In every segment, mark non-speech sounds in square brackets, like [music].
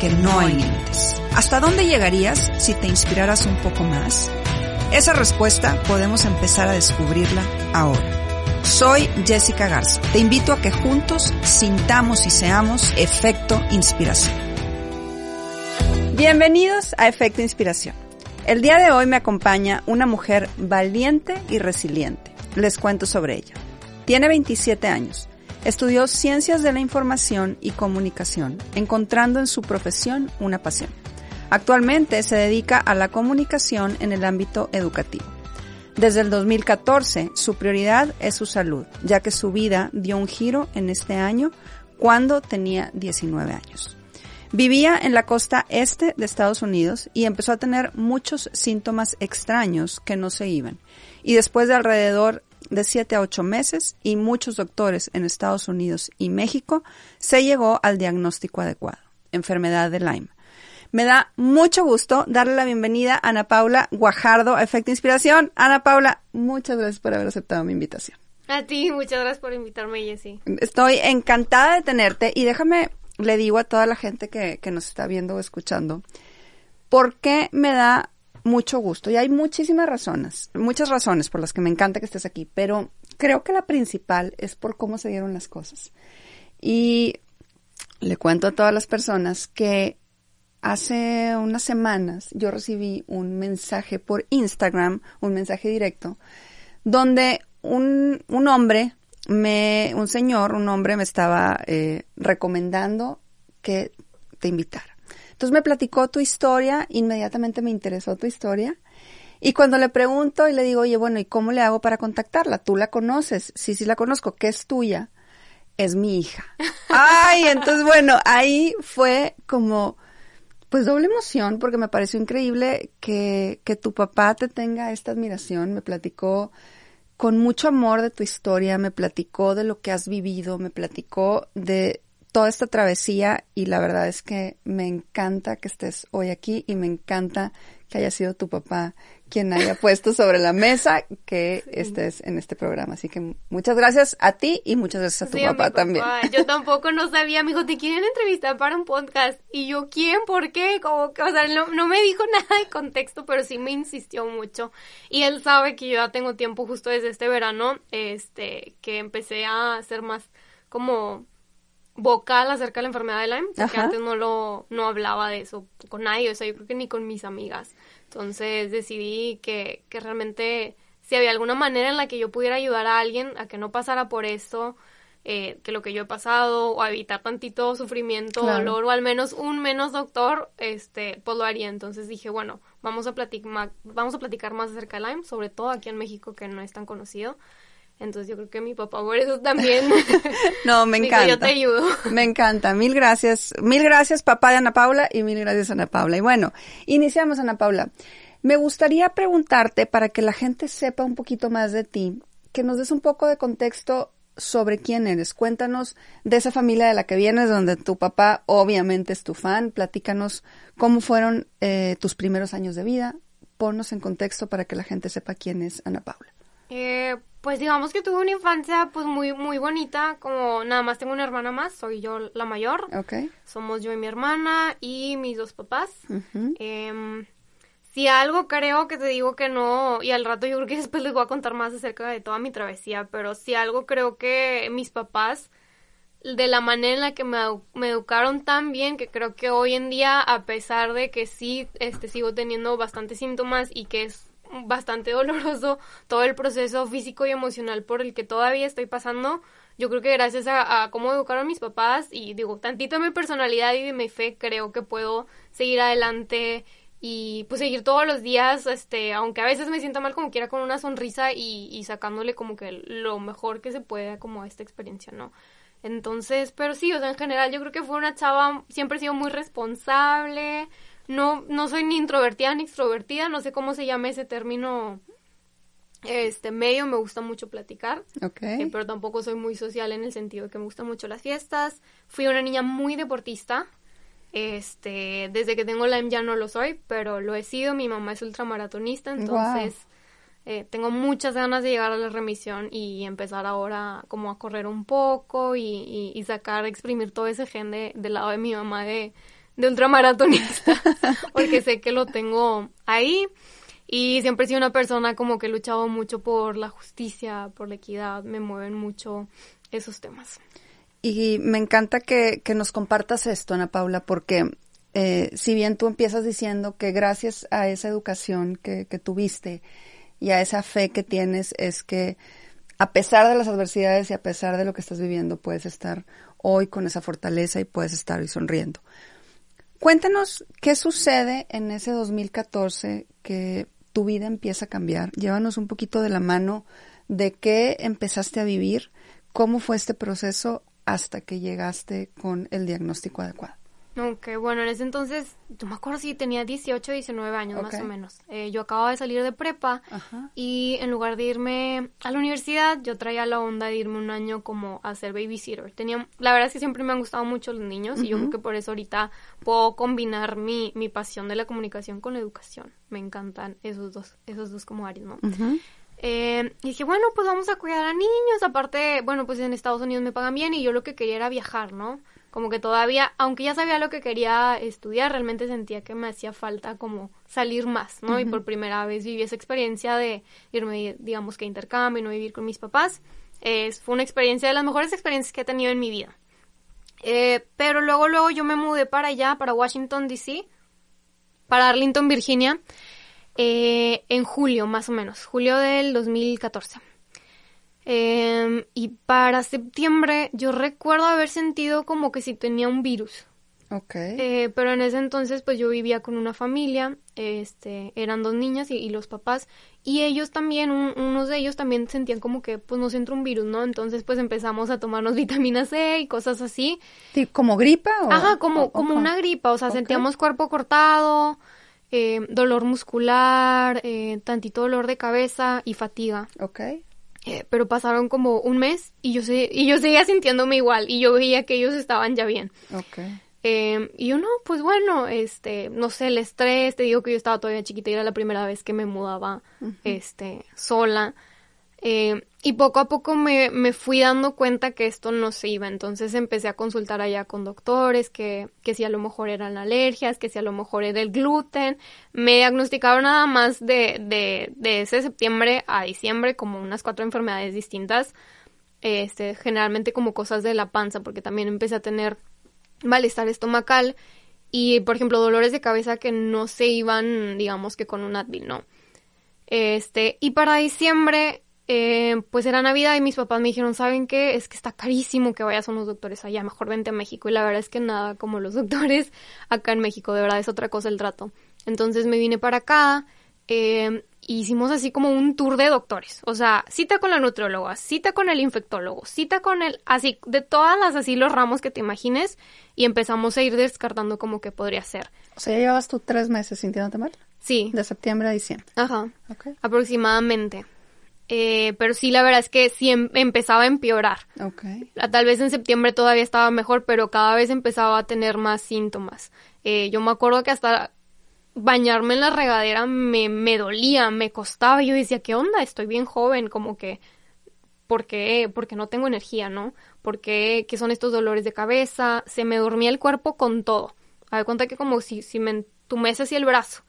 que no hay límites. ¿Hasta dónde llegarías si te inspiraras un poco más? Esa respuesta podemos empezar a descubrirla ahora. Soy Jessica Garza. Te invito a que juntos sintamos y seamos efecto inspiración. Bienvenidos a Efecto Inspiración. El día de hoy me acompaña una mujer valiente y resiliente. Les cuento sobre ella. Tiene 27 años. Estudió Ciencias de la Información y Comunicación, encontrando en su profesión una pasión. Actualmente se dedica a la comunicación en el ámbito educativo. Desde el 2014, su prioridad es su salud, ya que su vida dio un giro en este año cuando tenía 19 años. Vivía en la costa este de Estados Unidos y empezó a tener muchos síntomas extraños que no se iban. Y después de alrededor de 7 a 8 meses y muchos doctores en Estados Unidos y México, se llegó al diagnóstico adecuado, enfermedad de Lyme. Me da mucho gusto darle la bienvenida a Ana Paula Guajardo a Efecto Inspiración. Ana Paula, muchas gracias por haber aceptado mi invitación. A ti, muchas gracias por invitarme, Jessie. Estoy encantada de tenerte y déjame, le digo a toda la gente que, que nos está viendo o escuchando, ¿por qué me da mucho gusto? Y hay muchísimas razones, muchas razones por las que me encanta que estés aquí, pero creo que la principal es por cómo se dieron las cosas. Y le cuento a todas las personas que hace unas semanas yo recibí un mensaje por Instagram, un mensaje directo, donde un, un hombre, me, un señor, un hombre me estaba eh, recomendando que te invitara. Entonces me platicó tu historia, inmediatamente me interesó tu historia. Y cuando le pregunto y le digo, oye, bueno, ¿y cómo le hago para contactarla? ¿Tú la conoces? Sí, sí la conozco. ¿Qué es tuya? Es mi hija. [laughs] Ay, entonces bueno, ahí fue como pues doble emoción porque me pareció increíble que, que tu papá te tenga esta admiración. Me platicó con mucho amor de tu historia, me platicó de lo que has vivido, me platicó de toda esta travesía y la verdad es que me encanta que estés hoy aquí y me encanta que haya sido tu papá quien haya [laughs] puesto sobre la mesa que estés en este programa. Así que muchas gracias a ti y muchas gracias a tu papá, también. Yo tampoco no sabía, me dijo, te quieren entrevistar para un podcast. Y yo, ¿quién? ¿Por qué? Como que, o sea, no, no me dijo [laughs] nada de contexto, pero sí me insistió mucho. Y él sabe que yo ya tengo tiempo justo desde este verano, este, que empecé a hacer más como vocal acerca de la enfermedad de Lyme, porque antes no lo, no hablaba de eso con nadie, o sea, yo creo que ni con mis amigas. Entonces decidí que, que realmente si había alguna manera en la que yo pudiera ayudar a alguien a que no pasara por eso, eh, que lo que yo he pasado, o a evitar tantito sufrimiento, dolor, o al menos un menos doctor, este, pues lo haría. Entonces dije, bueno, vamos a platicar, vamos a platicar más acerca de Lyme, sobre todo aquí en México que no es tan conocido. Entonces yo creo que mi papá por eso también. [laughs] no, me [laughs] encanta. yo te ayudo. [laughs] Me encanta. Mil gracias. Mil gracias papá de Ana Paula y mil gracias Ana Paula. Y bueno, iniciamos Ana Paula. Me gustaría preguntarte para que la gente sepa un poquito más de ti, que nos des un poco de contexto sobre quién eres. Cuéntanos de esa familia de la que vienes, donde tu papá obviamente es tu fan. Platícanos cómo fueron eh, tus primeros años de vida. Ponnos en contexto para que la gente sepa quién es Ana Paula. Eh, pues digamos que tuve una infancia pues muy muy bonita, como nada más tengo una hermana más, soy yo la mayor. Okay. Somos yo y mi hermana y mis dos papás. Em, si algo creo que te digo que no, y al rato yo creo que [laughs] después les voy a contar más acerca de toda mi travesía, pero si algo creo que mis papás, de la manera en la que me, me educaron tan bien, que creo que hoy en día, a pesar de que sí este, sigo teniendo bastantes síntomas y que es bastante doloroso todo el proceso físico y emocional por el que todavía estoy pasando. Yo creo que gracias a, cómo educaron mis papás y digo, tantito de mi personalidad y de mi fe, creo que puedo seguir adelante y pues seguir todos los días, este, aunque a veces me sienta mal como quiera con una sonrisa y, y sacándole como que lo mejor que se puede como a esta experiencia, ¿no? Entonces, pero sí, o sea, en general yo creo que fue una chava, siempre he sido muy responsable, no, no soy ni introvertida ni extrovertida, no sé cómo se llama ese término este medio, me gusta mucho platicar, okay. Eh, pero tampoco soy muy social en el sentido de que me gustan mucho las fiestas. Fui una niña muy deportista, este, desde que tengo la ya no lo soy, pero lo he sido. Mi mamá es ultramaratonista, entonces eh, tengo muchas ganas de llegar a la remisión y empezar ahora como a correr un poco y, y, sacar, exprimir todo ese gen de, del lado de mi mamá de, de ultramaratonista, [laughs] porque sé que lo tengo ahí. Y siempre he sido una persona como que he luchado mucho por la justicia, por la equidad, me mueven mucho esos temas. Y me encanta que, que nos compartas esto, Ana Paula, porque eh, si bien tú empiezas diciendo que gracias a esa educación que, que tuviste y a esa fe que tienes, es que a pesar de las adversidades y a pesar de lo que estás viviendo, puedes estar hoy con esa fortaleza y puedes estar hoy sonriendo. Cuéntanos qué sucede en ese 2014 que tu vida empieza a cambiar. Llévanos un poquito de la mano de qué empezaste a vivir, cómo fue este proceso hasta que llegaste con el diagnóstico adecuado. Ok, bueno, en ese entonces, yo me acuerdo si tenía 18, 19 años más o menos. Eh, yo acababa de salir de prepa y en lugar de irme a la universidad, yo traía la onda de irme un año como a ser babysitter. Tenía, la verdad es que siempre me han gustado mucho los niños y yo creo que por eso ahorita puedo combinar mi, mi pasión de la comunicación con la educación. Me encantan esos dos, esos dos como áreas, ¿no? Eh, y dije, bueno, pues vamos a cuidar a niños. Aparte, bueno, pues en Estados Unidos me pagan bien y yo lo que quería era viajar, ¿no? Como que todavía, aunque ya sabía lo que quería estudiar, realmente sentía que me hacía falta como salir más, ¿no? Y por primera vez viví esa experiencia de irme, digamos que a intercambio y no vivir con mis papás. Es, fue una experiencia de las mejores experiencias que he tenido en mi vida. Eh, pero luego, luego yo me mudé para allá, para Washington, D.C., para Arlington, Virginia. Eh, en julio, más o menos, julio del 2014. Em, y para septiembre yo recuerdo haber sentido como que si tenía un virus. Ok. Eh, pero en ese entonces pues yo vivía con una familia, este, eran dos niñas y, los papás, y ellos también, unos de ellos también sentían como que pues nos entró un virus, ¿no? Entonces pues empezamos a tomarnos [laughs] vitamina C y cosas así. ¿Como gripa? O, Ajá, como, como una gripa, o sea, sentíamos cuerpo cortado, eh, dolor muscular, eh, tantito dolor de cabeza y fatiga. Ok. Eh, pero pasaron como un mes y yo, sé, y yo seguía sintiéndome igual y yo veía que ellos estaban ya bien. Ok. y yo no, pues bueno, este, no sé, el estrés, te digo que yo estaba todavía chiquita y era la primera vez que me mudaba, este, sola. Eh, y poco a poco me, me, fui dando cuenta que esto no se iba. Entonces empecé a consultar allá con doctores, que, que si a lo mejor eran alergias, que si a lo mejor era el gluten. Me diagnosticaron nada más de, de, de ese septiembre a diciembre como unas cuatro enfermedades distintas. Este, generalmente como cosas de la panza, porque también empecé a tener malestar estomacal y, por ejemplo, dolores de cabeza que no se iban, digamos que con un Advil, no. Este, y para diciembre eh, pues era Navidad y mis papás me dijeron, ¿saben qué? Es que está carísimo que vayas a unos doctores allá, mejor vente a México. Y la verdad es que nada como los [laughs] doctores acá en México, de verdad es otra cosa el trato. Entonces me vine para acá, eh, hicimos así como un tour de doctores. O sea, cita con la nutrióloga, cita con el infectólogo, cita con el, así, de todas las así los ramos que te imagines y empezamos a ir descartando como que podría ser. O sea, ya llevas tú tres meses sintiéndote mal. Sí. De septiembre a diciembre. Ajá. Aproximadamente. Eh, pero sí, la verdad es que sí em, empezaba a empeorar. Okay. Tal vez en septiembre todavía estaba mejor, pero cada vez empezaba a tener más síntomas. Eh, yo me acuerdo que hasta bañarme en la regadera me, me dolía, me costaba. Yo decía, ¿qué onda? Estoy bien joven, como que, ¿por qué? Porque no tengo energía, ¿no? Porque, ¿qué son estos dolores de cabeza? Se me dormía el cuerpo con todo. A ver, cuenta que como si, si me entumece así el brazo.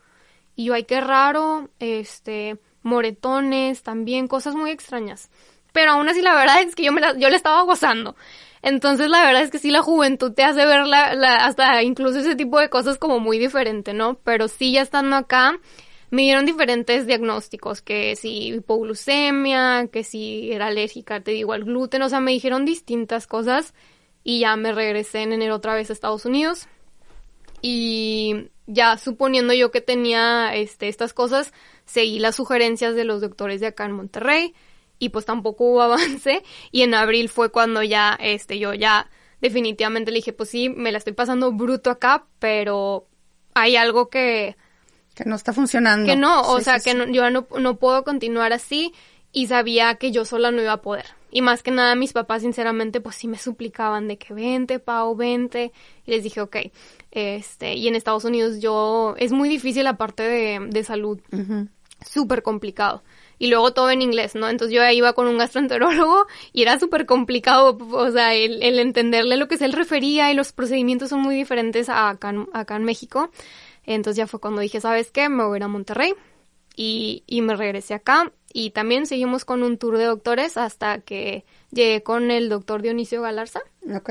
Y yo, ay, qué raro, este moretones, también cosas muy extrañas. Pero aún así la verdad es que yo me la, yo la estaba gozando. Entonces la verdad es que sí la juventud te hace ver la, hasta incluso ese tipo de cosas como muy diferente, ¿no? Pero sí ya estando acá me dieron diferentes diagnósticos, que si hipoglucemia, que si era alérgica, te digo, al gluten, o sea, me dijeron distintas cosas y ya me regresé en enero otra vez a Estados Unidos. Y ya suponiendo yo que tenía este, estas cosas, seguí las sugerencias de los doctores de acá en Monterrey y pues tampoco hubo [laughs] avance y en abril fue cuando ya este yo ya definitivamente le dije pues sí me la estoy pasando bruto acá pero hay algo que... Que no está funcionando. Que no, o Sí, sea, sí, que sí. no- yo no, no puedo continuar así y sabía que yo sola no iba a poder. Y más que nada mis papás sinceramente pues sí me suplicaban de que vente, Pau, vente. Y les dije, ok, este, y en Estados Unidos yo, es muy difícil la parte de, de salud Ujú. súper complicado. Y luego todo en inglés, ¿no? Entonces yo iba con un gastroenterólogo y era súper complicado, o sea, el, el entenderle lo que se él refería y los procedimientos son muy diferentes a acá, en- acá en México. Entonces ya fue cuando dije, ¿sabes qué? Me voy a ir a Monterrey y, y me regresé acá. Y también seguimos con un tour de doctores hasta que llegué con el doctor Dionisio Galarza Ok.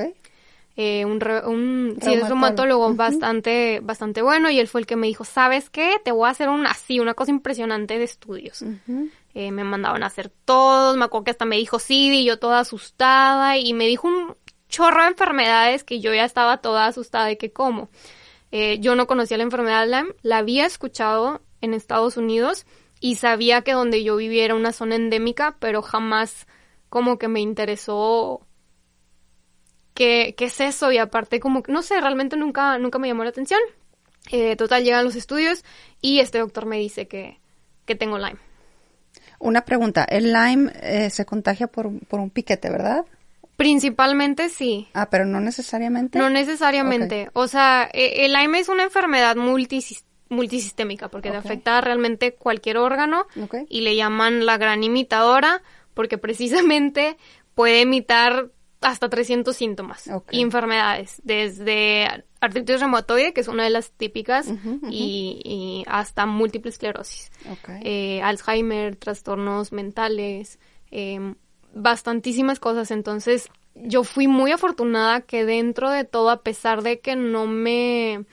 eh, un, re- un sí, es Reumatólogo. Ujú. bastante, bastante bueno y él fue el que me dijo, ¿sabes qué? Te voy a hacer un así, una cosa impresionante de estudios. Eh, me mandaban a hacer todos, me acuerdo que hasta me dijo sí y yo toda asustada y me dijo un chorro de enfermedades que yo ya estaba toda asustada de que cómo. Eh, yo no conocía la enfermedad Lyme, la había escuchado en Estados Unidos y sabía que donde yo vivía era una zona endémica, pero jamás como que me interesó qué, qué es eso y aparte como que no sé, realmente nunca, nunca me llamó la atención. Eh, total, llegan los estudios y este doctor me dice que, que tengo Lyme. Una pregunta. El Lyme eh, se contagia por, por un piquete, ¿verdad? Principalmente sí. Ah, pero no necesariamente. No necesariamente. O sea, e- el Lyme es una enfermedad multisis- multisistémica porque te Ok. afecta realmente cualquier órgano y le llaman la gran imitadora porque precisamente puede imitar hasta 300 síntomas y enfermedades, desde artritis reumatoide, que es una de las típicas, y, y hasta múltiple esclerosis. Eh, Alzheimer, trastornos mentales, eh, bastantísimas cosas. Entonces, yo fui muy afortunada que dentro de todo, a pesar de que no me,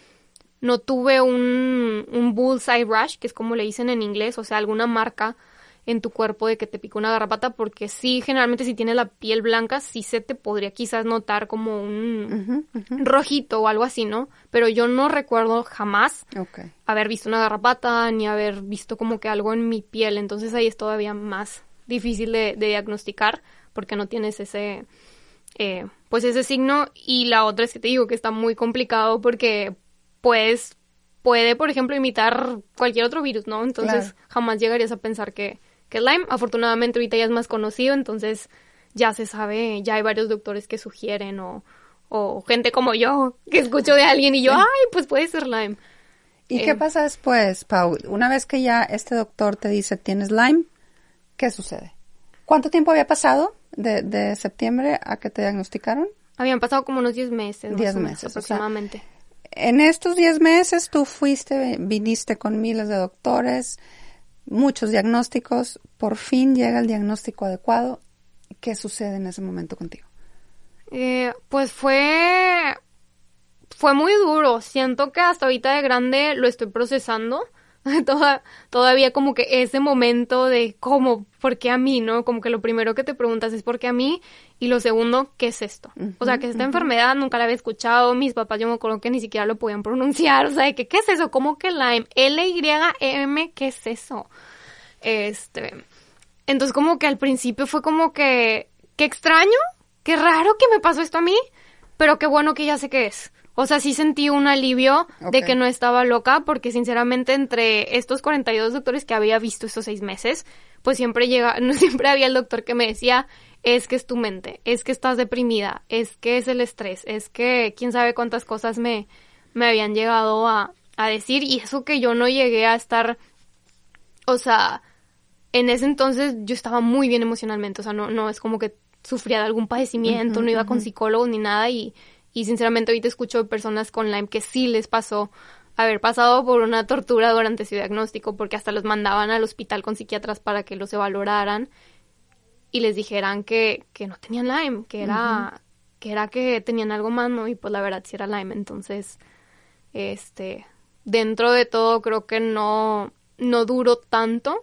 no tuve un, un bullseye rash, que es como le dicen en inglés, o sea, alguna marca en tu cuerpo de que te picó una garrapata, porque sí, generalmente si tienes la piel blanca, sí se te podría quizás notar como un rojito o algo así, ¿no? Pero yo no recuerdo jamás haber visto una garrapata ni haber visto como que algo en mi piel. Entonces ahí es todavía más difícil de, de diagnosticar porque no tienes ese, eh, pues ese signo. Y la otra es que te digo que está muy complicado porque pues puede, por ejemplo, imitar cualquier otro virus, ¿no? Entonces Claro. jamás llegarías a pensar que, que es Lyme. Afortunadamente ahorita ya es más conocido, entonces ya se sabe, ya hay varios doctores que sugieren o, o gente como yo que escucho de alguien y yo, ay, pues puede ser Lyme. ¿Y Eh, qué pasa después, Pau? Una vez que ya este doctor te dice tienes Lyme, ¿qué sucede? ¿Cuánto tiempo había pasado de, de septiembre a que te diagnosticaron? Habían pasado como unos 10 meses, más 10 o menos, meses, o sea, aproximadamente. En estos 10 meses tú fuiste, viniste con miles de doctores, muchos diagnósticos, por fin llega el diagnóstico adecuado. ¿Qué sucede en ese momento contigo? Eh, pues fue fue muy duro. Siento que hasta ahorita de grande lo estoy procesando. [laughs] Toda- todavía como que ese momento de cómo, por qué a mí, ¿no? Como que lo primero que te preguntas es por qué a mí y lo segundo, ¿qué es esto? o sea, que esta enfermedad nunca la había escuchado, mis papás yo me acuerdo que ni siquiera lo podían pronunciar, [laughs] o sea, de que ¿qué es eso? ¿Cómo que Lyme? L-Y-M, ¿qué es eso? Este, entonces como que al principio fue como que, qué extraño, qué raro que me pasó esto a mí, pero qué bueno que ya sé qué es. O sea, sí sentí un alivio de que no estaba loca, porque sinceramente entre estos 42 doctores que había visto estos seis meses, pues siempre llega, [laughs] no siempre había el doctor que me decía, es que es tu mente, es que estás deprimida, es que es el estrés, es que quién sabe cuántas cosas me, me habían llegado a, a decir, y eso que yo no llegué a estar, o sea, en ese entonces yo estaba muy bien emocionalmente, o sea, no, no es como que sufría de algún padecimiento, no iba con psicólogos ni nada y, y sinceramente ahorita escucho de personas con Lyme que sí les pasó haber pasado por una tortura durante su diagnóstico porque hasta los mandaban al hospital con psiquiatras para que los evaluaran y les dijeran que, que no tenían Lyme, que era, que era que tenían algo más, ¿no? Y pues la verdad sí era Lyme, entonces, este, dentro de todo creo que no, no duró tanto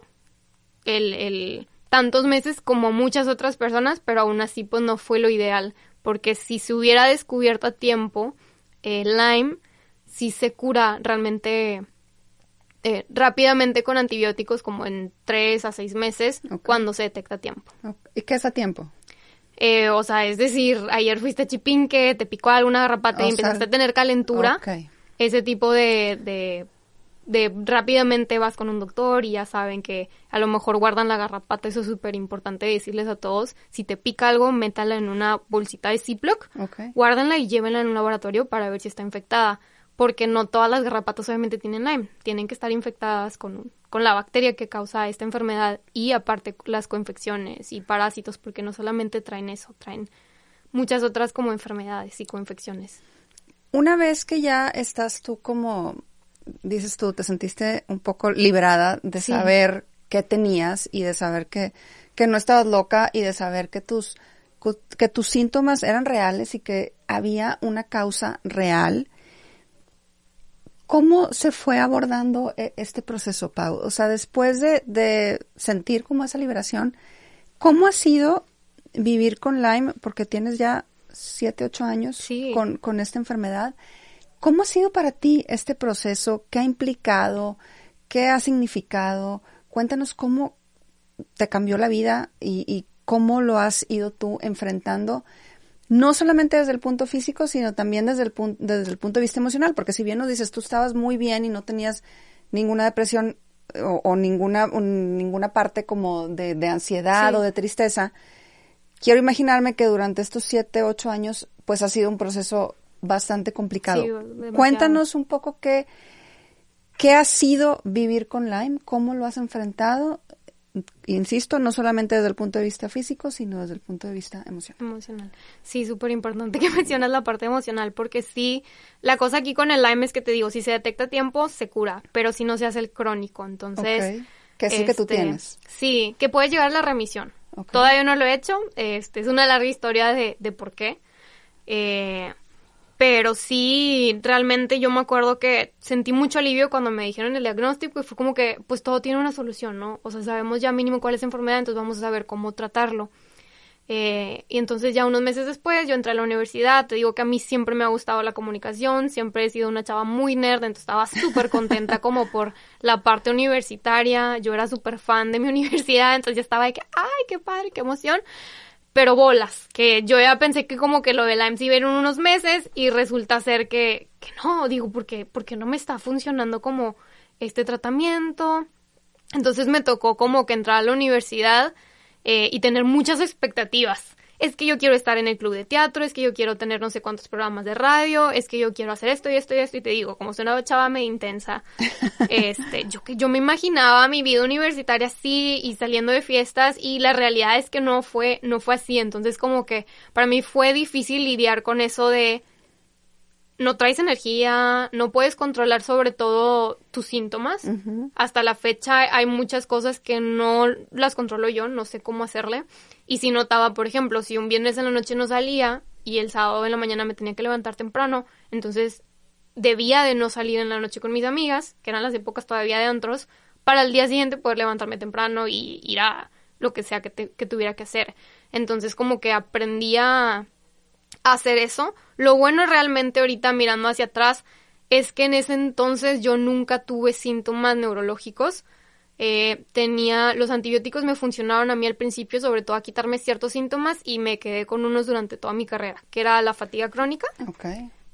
el, el tantos meses como muchas otras personas, pero aún así pues no fue lo ideal, porque si se hubiera descubierto a tiempo, eh, Lyme sí se cura realmente eh, rápidamente con antibióticos como en tres a seis meses cuando se detecta a tiempo. ¿Y qué es a tiempo? Eh, o sea, es decir, ayer fuiste a chipinque, te picó alguna garrapata y empezaste sea, a tener calentura. Ok. ese tipo de, de, de rápidamente vas con un doctor y ya saben que a lo mejor guardan la garrapata, eso es súper importante decirles a todos, si te pica algo, métala en una bolsita de Ziploc, Ok. guárdenla y llévenla en un laboratorio para ver si está infectada, porque no todas las garrapatas obviamente tienen Lyme, tienen que estar infectadas con, con la bacteria que causa esta enfermedad y aparte las coinfecciones y parásitos, porque no solamente traen eso, traen muchas otras como enfermedades y coinfecciones. Una vez que ya estás tú como, dices tú, te sentiste un poco liberada de Sí. saber qué tenías y de saber que, que no estabas loca y de saber que tus, que tus síntomas eran reales y que había una causa real. ¿Cómo se fue abordando eh, este proceso, Pau? O sea, después de, de sentir como esa liberación, ¿cómo ha sido vivir con Lyme? Porque tienes ya siete, ocho años Sí. con, con esta enfermedad. ¿Cómo ha sido para ti este proceso? ¿Qué ha implicado? ¿Qué ha significado? Cuéntanos cómo te cambió la vida y, y cómo lo has ido tú enfrentando, no solamente desde el punto físico, sino también desde el, pun- desde el punto de vista emocional, porque si bien nos dices tú estabas muy bien y no tenías ninguna depresión o, o ninguna, un- ninguna parte como de, de ansiedad Sí. o de tristeza, quiero imaginarme que durante estos siete, ocho años, pues ha sido un proceso bastante complicado. Sí. Cuéntanos un poco qué, qué ha sido vivir con Lyme, cómo lo has enfrentado, insisto, no solamente desde el punto de vista físico, sino desde el punto de vista emocional. Emocional. Sí, súper importante que [laughs] mencionas la parte emocional, porque sí, la cosa aquí con el Lyme es que te digo, si se detecta a tiempo, se cura, pero si no se hace el crónico, entonces... Ok. Que sí que tú este, tienes. Sí, que puede llegar a la remisión. Todavía no lo he hecho, este, es una larga historia de, de por qué. Eh, pero sí, realmente yo me acuerdo que sentí mucho alivio cuando me dijeron el diagnóstico y fue como que, pues todo tiene una solución, ¿no? O sea, sabemos ya mínimo cuál es la enfermedad, entonces vamos a saber cómo tratarlo. Eh, y entonces ya unos meses después yo entré a la universidad, te digo que a mí siempre me ha gustado la comunicación, siempre he sido una chava muy nerd, entonces estaba súper contenta como por la parte universitaria, yo era súper fan de mi [laughs] universidad, entonces ya estaba de que, ay, qué padre, qué emoción, pero bolas, que yo ya pensé que como que lo de la MC iba unos meses y resulta ser que, que no, digo, porque, porque no me está funcionando como este tratamiento, entonces me tocó como que entrar a la universidad eh, y tener muchas expectativas. Es que yo quiero estar en el club de teatro, es que yo quiero tener no sé cuántos programas de radio, es que yo quiero hacer esto y esto y esto y te digo, como soy una chava medio intensa, [laughs] este, yo que yo me imaginaba mi vida universitaria así y saliendo de fiestas y la realidad es que no fue no fue así, entonces como que para mí fue difícil lidiar con eso de no traes energía, no puedes controlar sobre todo tus síntomas. Hasta la fecha hay muchas cosas que no las controlo yo, no sé cómo hacerle. Y si notaba, por ejemplo, si un viernes en la noche no salía y el sábado en la mañana me tenía que levantar temprano, entonces debía de no salir en la noche con mis amigas, que eran las épocas todavía de antros, para el día siguiente poder levantarme temprano y ir a lo que sea que, te- que tuviera que hacer. Entonces como que aprendí a hacer eso. Lo bueno realmente ahorita mirando hacia atrás es que en ese entonces yo nunca tuve síntomas neurológicos. Eh, tenía los antibióticos me funcionaron a mí al principio, sobre todo a quitarme ciertos síntomas y me quedé con unos durante toda mi carrera, que era la fatiga crónica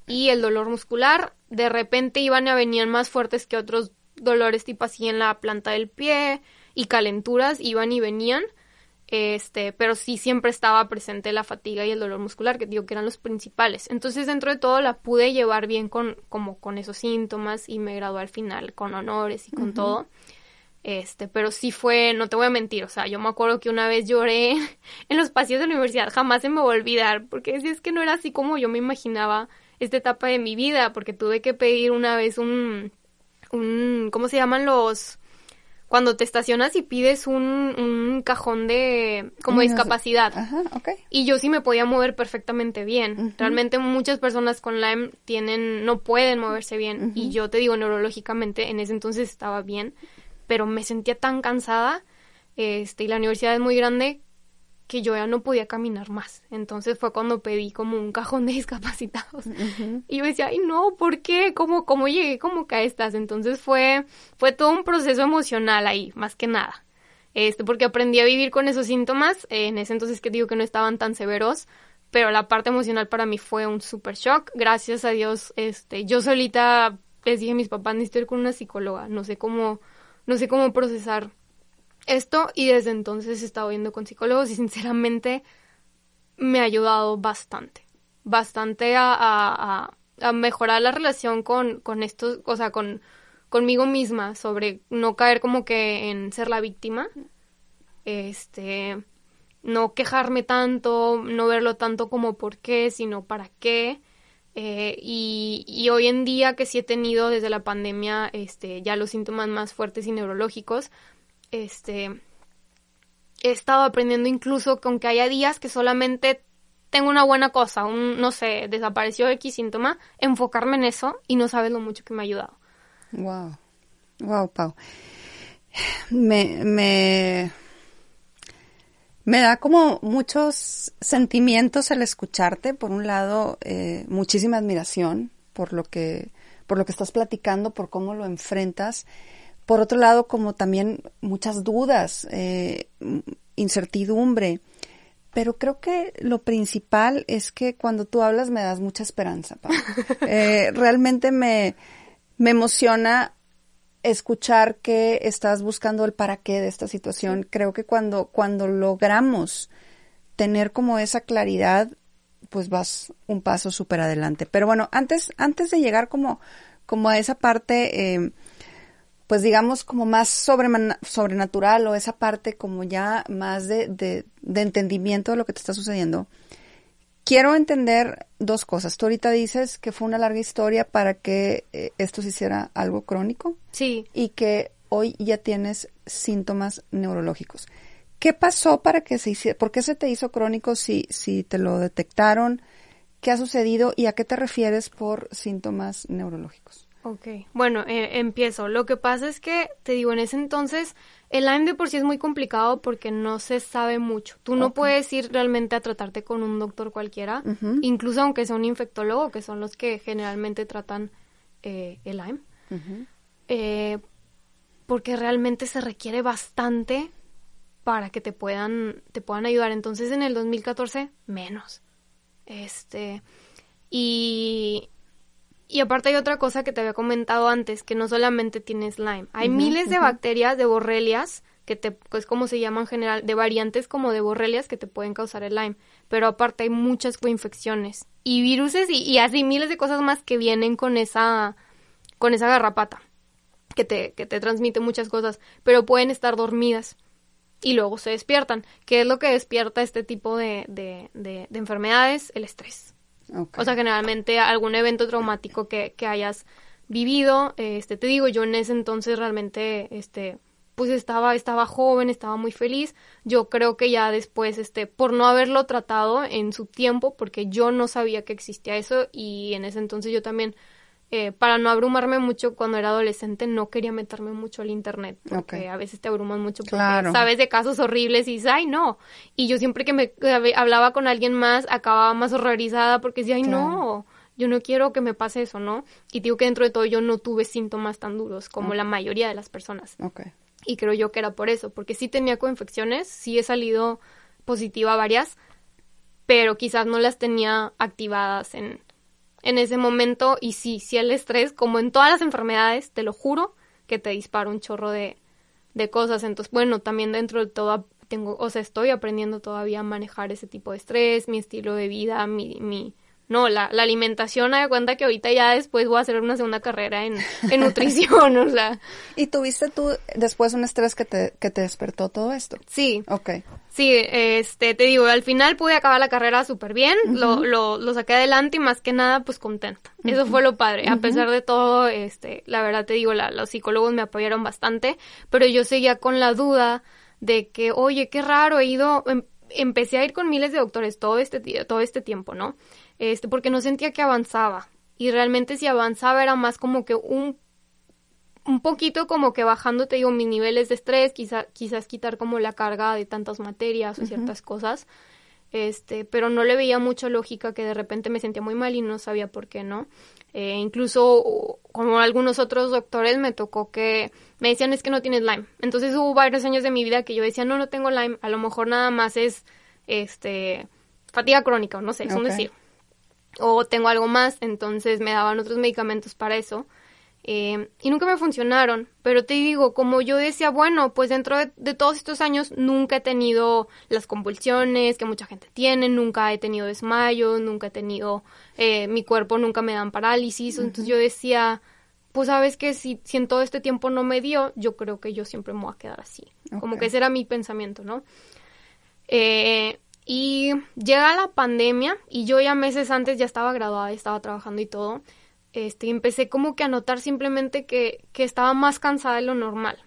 y el dolor muscular. De repente iban a venían más fuertes que otros dolores tipo así en la planta del pie y calenturas iban y venían. Este, pero sí siempre estaba presente la fatiga y el dolor muscular, que digo que eran los principales. Entonces, dentro de todo la pude llevar bien con como con esos síntomas y me gradué al final con honores y con todo. Este, pero sí fue, no te voy a mentir, o sea, yo me acuerdo que una vez lloré [laughs] en los pasillos de la universidad, jamás se me va a olvidar, porque es, es que no era así como yo me imaginaba esta etapa de mi vida, porque tuve que pedir una vez un, un, ¿cómo se llaman los? Cuando te estacionas y pides un, un cajón de, como discapacidad. Ajá, ok. Y yo sí me podía mover perfectamente bien. Realmente muchas personas con Lyme tienen, no pueden moverse bien. Y yo te digo, neurológicamente en ese entonces estaba bien, pero me sentía tan cansada, este, y la universidad es muy grande que yo ya no podía caminar más. Entonces fue cuando pedí como un cajón de [laughs] discapacitados. Y yo decía, ay no, ¿por qué? ¿Cómo, cómo llegué como que a estas? Entonces fue, fue todo un proceso emocional ahí, más que nada. Este, porque aprendí a vivir con esos síntomas, eh, en ese entonces que digo que no estaban tan severos, pero la parte emocional para mí fue un super shock. Gracias a Dios, este, yo solita les dije a mis papás, necesito ir con una psicóloga, no sé cómo, no sé cómo procesar esto y desde entonces he estado yendo con psicólogos y sinceramente me ha ayudado bastante, bastante a, a, a mejorar la relación con, con esto, o sea, con, conmigo misma, sobre no caer como que en ser la víctima, este, no quejarme tanto, no verlo tanto como por qué, sino para qué. Eh, y, y, hoy en día que sí he tenido desde la pandemia este, ya los síntomas más fuertes y neurológicos, este, he estado aprendiendo incluso con que haya días que solamente tengo una buena cosa, un, no sé, desapareció X síntoma, enfocarme en eso y no sabes lo mucho que me ha ayudado. Wow, wow, Pau. Me, me, me da como muchos sentimientos al escucharte. Por un lado, eh, muchísima admiración por lo que, por lo que estás platicando, por cómo lo enfrentas. Por otro lado, como también muchas dudas, eh, incertidumbre. Pero creo que lo principal es que cuando tú hablas me das mucha esperanza. [laughs] Eh, realmente me, me emociona escuchar que estás buscando el para qué de esta situación. Creo que cuando, cuando logramos tener como esa claridad, pues vas un paso súper adelante. Pero bueno, antes, antes de llegar como, como a esa parte, eh, pues digamos como más sobrenatural o esa parte como ya más de, de, de entendimiento de lo que te está sucediendo, quiero entender dos cosas. Tú ahorita dices que fue una larga historia para que eh, esto se hiciera algo crónico. Sí. Y que hoy ya tienes síntomas neurológicos. ¿Qué pasó para que se hiciera? ¿Por qué se te hizo crónico si, si te lo detectaron? ¿Qué ha sucedido y a qué te refieres por síntomas neurológicos? Ok, bueno, eh, empiezo. Lo que pasa es que, te digo, en ese entonces el Lyme de por sí es muy complicado porque no se sabe mucho. Tú no puedes ir realmente a tratarte con un doctor cualquiera, incluso aunque sea un infectólogo, que son los que generalmente tratan eh, el Lyme, eh, porque realmente se requiere bastante para que te puedan, te puedan ayudar. Entonces en el 2014, menos. Este, y, y aparte hay otra cosa que te había comentado antes, que no solamente tienes Lyme. Hay miles de bacterias, de borrelias, que te, pues como se llaman en general, de variantes como de borrelias que te pueden causar el Lyme. Pero aparte hay muchas coinfecciones y viruses y, y, así miles de cosas más que vienen con esa, con esa garrapata, que te, que te transmite muchas cosas, pero pueden estar dormidas y luego se despiertan. ¿Qué es lo que despierta este tipo de, de, de, de enfermedades? El estrés. O sea, generalmente algún evento traumático que, que hayas vivido, este, te digo, yo en ese entonces realmente, este, pues estaba, estaba joven, estaba muy feliz. Yo creo que ya después, este, por no haberlo tratado en su tiempo, porque yo no sabía que existía eso y en ese entonces yo también eh, para no abrumarme mucho cuando era adolescente, no quería meterme mucho al internet, porque a veces te abruman mucho porque sabes de casos horribles y dices, ay, no. Y yo siempre que me hablaba con alguien más, acababa más horrorizada porque decía, ay, no, yo no quiero que me pase eso, ¿no? Y digo que dentro de todo yo no tuve síntomas tan duros como la mayoría de las personas. Y creo yo que era por eso, porque sí tenía coinfecciones, sí he salido positiva varias, pero quizás no las tenía activadas en en ese momento y sí, sí el estrés, como en todas las enfermedades, te lo juro, que te dispara un chorro de, de cosas. Entonces, bueno, también dentro de todo tengo, o sea, estoy aprendiendo todavía a manejar ese tipo de estrés, mi estilo de vida, mi, mi, no, la, la alimentación, me cuenta que ahorita ya después voy a hacer una segunda carrera en, en nutrición, [laughs] o sea. ¿Y tuviste tú después un estrés que te, que te despertó todo esto? Sí. Ok. Sí, este, te digo, al final pude acabar la carrera súper bien, lo, lo, lo, saqué adelante y más que nada, pues contenta. Eso fue lo padre. A pesar de todo, este, la verdad te digo, la, los psicólogos me apoyaron bastante, pero yo seguía con la duda de que, oye, qué raro, he ido, em, empecé a ir con miles de doctores todo este, todo este tiempo, ¿no? Este, porque no sentía que avanzaba. Y realmente si avanzaba era más como que un, un poquito como que bajando, te digo, mis niveles de estrés, quizá, quizás quitar como la carga de tantas materias o ciertas cosas. Este, pero no le veía mucha lógica que de repente me sentía muy mal y no sabía por qué, ¿no? Eh, incluso como algunos otros doctores me tocó que me decían es que no tienes Lyme. Entonces hubo varios años de mi vida que yo decía no, no tengo Lyme, a lo mejor nada más es este fatiga crónica, o no sé, es un decir. O tengo algo más, entonces me daban otros medicamentos para eso. Eh, y nunca me funcionaron, pero te digo, como yo decía, bueno, pues dentro de, todos estos años nunca he tenido las convulsiones que mucha gente tiene, nunca he tenido desmayo, nunca he tenido, eh, mi cuerpo nunca me dan parálisis, entonces yo decía, pues sabes que si, si, en todo este tiempo no me dio, yo creo que yo siempre me voy a quedar así, como que ese era mi pensamiento, ¿no? Eh, y llega la pandemia y yo ya meses antes ya estaba graduada, estaba trabajando y todo este, empecé como que a notar simplemente que, que estaba más cansada de lo normal.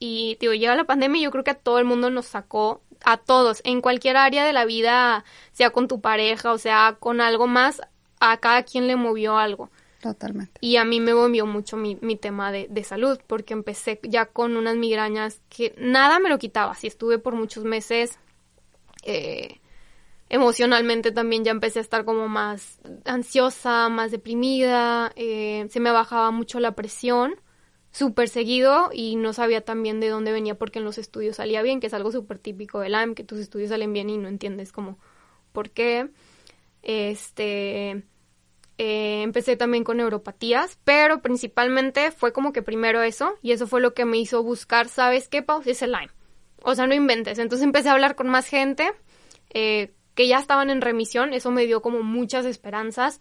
Y, digo, llega la pandemia y yo creo que a todo el mundo nos sacó, a todos, en cualquier área de la vida, sea con tu pareja o sea con algo más, a cada quien le movió algo. Totalmente. Y a mí me movió mucho mi, mi tema de, de, salud, porque empecé ya con unas migrañas que nada me lo quitaba. Si estuve por muchos meses eh, emocionalmente también ya empecé a estar como más ansiosa, más deprimida, eh, se me bajaba mucho la presión, súper seguido y no sabía también de dónde venía porque en los estudios salía bien, que es algo súper típico del Lyme, que tus estudios salen bien y no entiendes como por qué. Este, eh, empecé también con neuropatías, pero principalmente fue como que primero eso y eso fue lo que me hizo buscar, ¿sabes qué, Pau? Es el Lyme. O sea, no inventes. Entonces empecé a hablar con más gente. Eh, que ya estaban en remisión, eso me dio como muchas esperanzas.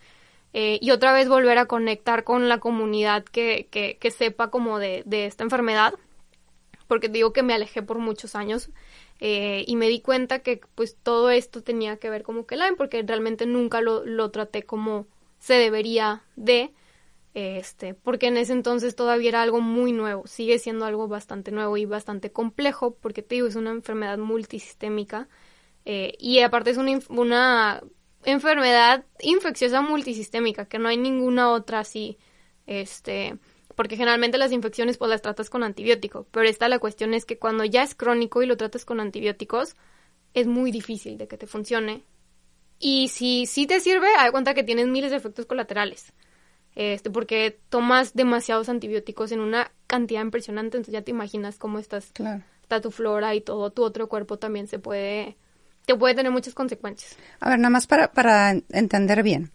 Eh, y otra vez volver a conectar con la comunidad que, que, que sepa como de, de, esta enfermedad, porque digo que me alejé por muchos años eh, y me di cuenta que pues todo esto tenía que ver como que porque realmente nunca lo, lo traté como se debería de, este, porque en ese entonces todavía era algo muy nuevo, sigue siendo algo bastante nuevo y bastante complejo, porque te digo, es una enfermedad multisistémica eh, y aparte es una, una enfermedad infecciosa multisistémica, que no hay ninguna otra así, este, porque generalmente las infecciones pues las tratas con antibiótico, pero esta la cuestión es que cuando ya es crónico y lo tratas con antibióticos, es muy difícil de que te funcione. Y si sí te sirve, hay cuenta que tienes miles de efectos colaterales. Este, porque tomas demasiados antibióticos en una cantidad impresionante, entonces ya te imaginas cómo estás, claro. está tu flora y todo tu otro cuerpo también se puede que puede tener muchas consecuencias. A ver, nada más para, para entender bien.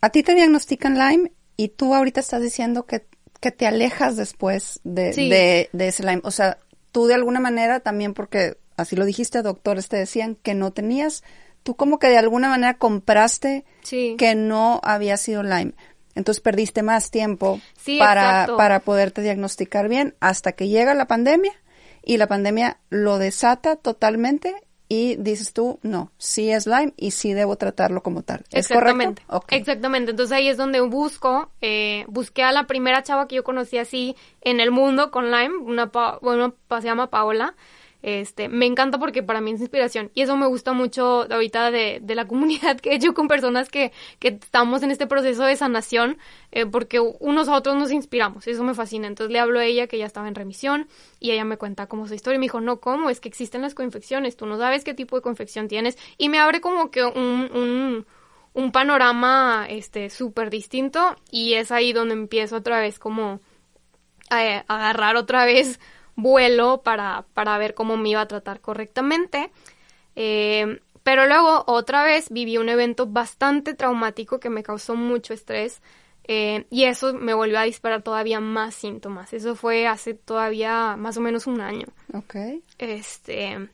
A ti te diagnostican Lyme y tú ahorita estás diciendo que, que te alejas después de, de, de, ese Lyme. O sea, tú de alguna manera también, porque así lo dijiste, doctores te decían que no tenías, tú como que de alguna manera compraste que no había sido Lyme. Entonces perdiste más tiempo para, para poderte diagnosticar bien hasta que llega la pandemia y la pandemia lo desata totalmente y dices tú, no, sí es Lyme y sí debo tratarlo como tal. ¿Es Exactamente. Exactamente. Entonces ahí es donde busco, eh, busqué a la primera chava que yo conocí así en el mundo con Lyme, una, bueno, se llama Paola. Este, me encanta porque para mí es inspiración. Y eso me gusta mucho ahorita de, de la [laughs] comunidad que he hecho con personas que, estamos en este proceso de sanación eh, porque unos a otros nos inspiramos, eso me fascina. Entonces le hablo a ella que ya estaba en remisión y ella me cuenta cómo su historia y me dijo, no, ¿cómo? Es que existen las coinfecciones, tú no sabes qué tipo de coinfección tienes y me abre como que un, un, un panorama este súper distinto. Y es ahí donde empiezo otra vez como a agarrar otra vez vuelo para, para ver cómo me iba a tratar correctamente. Eh, pero luego otra vez viví un evento bastante traumático que me causó mucho estrés eh, y eso me volvió a disparar todavía más síntomas. Eso fue hace todavía más o menos un año. Ok. Este.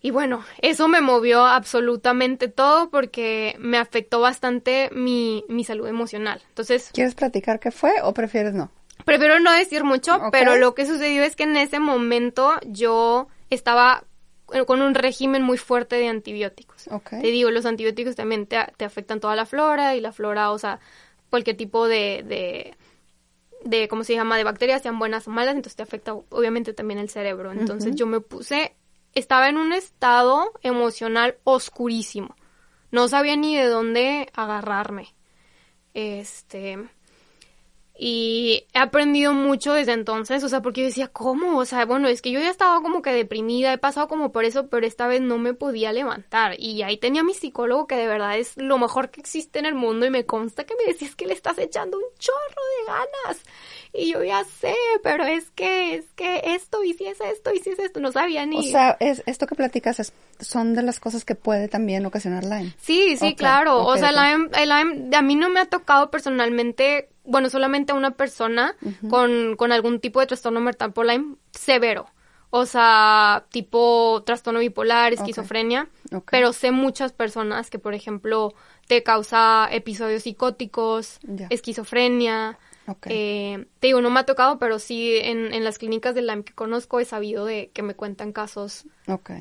Y bueno, eso me movió absolutamente todo porque me afectó bastante mi, mi salud emocional. Entonces. ¿Quieres platicar qué fue o prefieres no? Prefiero no decir mucho, pero lo que sucedió es que en ese momento yo estaba con un régimen muy fuerte de antibióticos. Te digo, los antibióticos también te, afectan toda la flora y la flora, o sea, cualquier tipo de, de, de, ¿cómo se llama?, de bacterias, sean buenas o malas, entonces te afecta obviamente también el cerebro. Entonces yo me puse, estaba en un estado emocional oscurísimo. No sabía ni de dónde agarrarme. Este, y he aprendido mucho desde entonces, o sea, porque yo decía, ¿cómo? O sea, bueno, es que yo ya estaba como que deprimida, he pasado como por eso, pero esta vez no me podía levantar. Y ahí tenía a mi psicólogo, que de verdad es lo mejor que existe en el mundo, y me consta que me decís que le estás echando un chorro de ganas. Y yo ya sé, pero es que, es que esto, y si es esto, y si es esto, no sabía ni. O sea, es, esto que platicas es, son de las cosas que puede también ocasionar Lyme. Sí, sí, claro. o sea, ok. Lyme, el Lyme, a mí no me ha tocado personalmente, bueno, solamente a una persona con, con algún tipo de trastorno mental por Lyme severo. O sea, tipo trastorno bipolar, esquizofrenia. Pero sé muchas personas que, por ejemplo, te causa episodios psicóticos, esquizofrenia. Eh, te digo, no me ha tocado, pero sí en, en las clínicas de Lyme que conozco he sabido de que me cuentan casos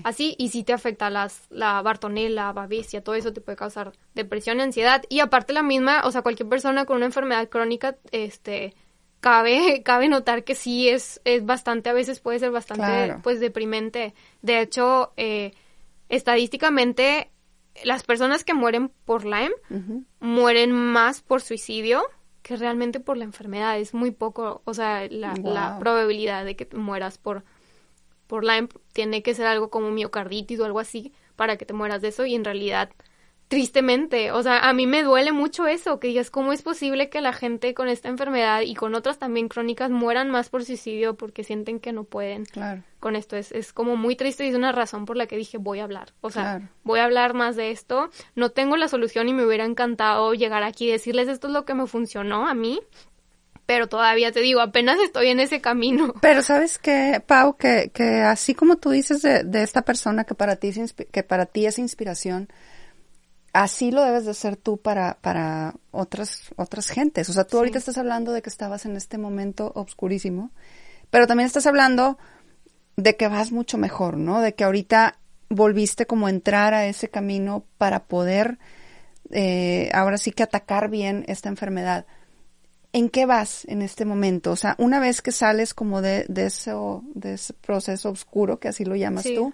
así y sí te afecta las, la bartonela, babesia, todo eso te puede causar depresión ansiedad. Y aparte la misma, o sea, cualquier persona con una enfermedad crónica, este, cabe, [laughs] cabe notar que sí es, es bastante, a veces puede ser bastante, Claro. pues, deprimente. De hecho, eh, estadísticamente, las personas que mueren por Lyme mueren más por suicidio que realmente por la enfermedad. Es muy poco, o sea, la, la probabilidad de que te mueras por, por Lyme tiene que ser algo como miocarditis o algo así para que te mueras de eso y en realidad tristemente, o sea, a mí me duele mucho eso, que digas cómo es posible que la gente con esta enfermedad y con otras también crónicas mueran más por suicidio porque sienten que no pueden Claro. con esto. Es, es como muy triste y es una razón por la que dije voy a hablar. O sea, Claro. voy a hablar más de esto. No tengo la solución y me hubiera encantado llegar aquí y decirles esto es lo que me funcionó a mí. Pero todavía te digo, apenas estoy en ese camino. [laughs] Pero sabes que, Pau, que, que así como tú dices de, de esta persona que para ti es, que para ti es inspiración, así lo debes de hacer tú para, para otras, otras gentes. O sea, tú ahorita estás hablando de que estabas en este momento obscurísimo, pero también estás hablando de que vas mucho mejor, ¿no? De que ahorita volviste como a entrar a ese camino para poder, eh, ahora sí que atacar bien esta enfermedad. ¿En qué vas en este momento? O sea, una vez que sales como de, de, eso, de ese proceso oscuro, que así lo llamas Sí. tú,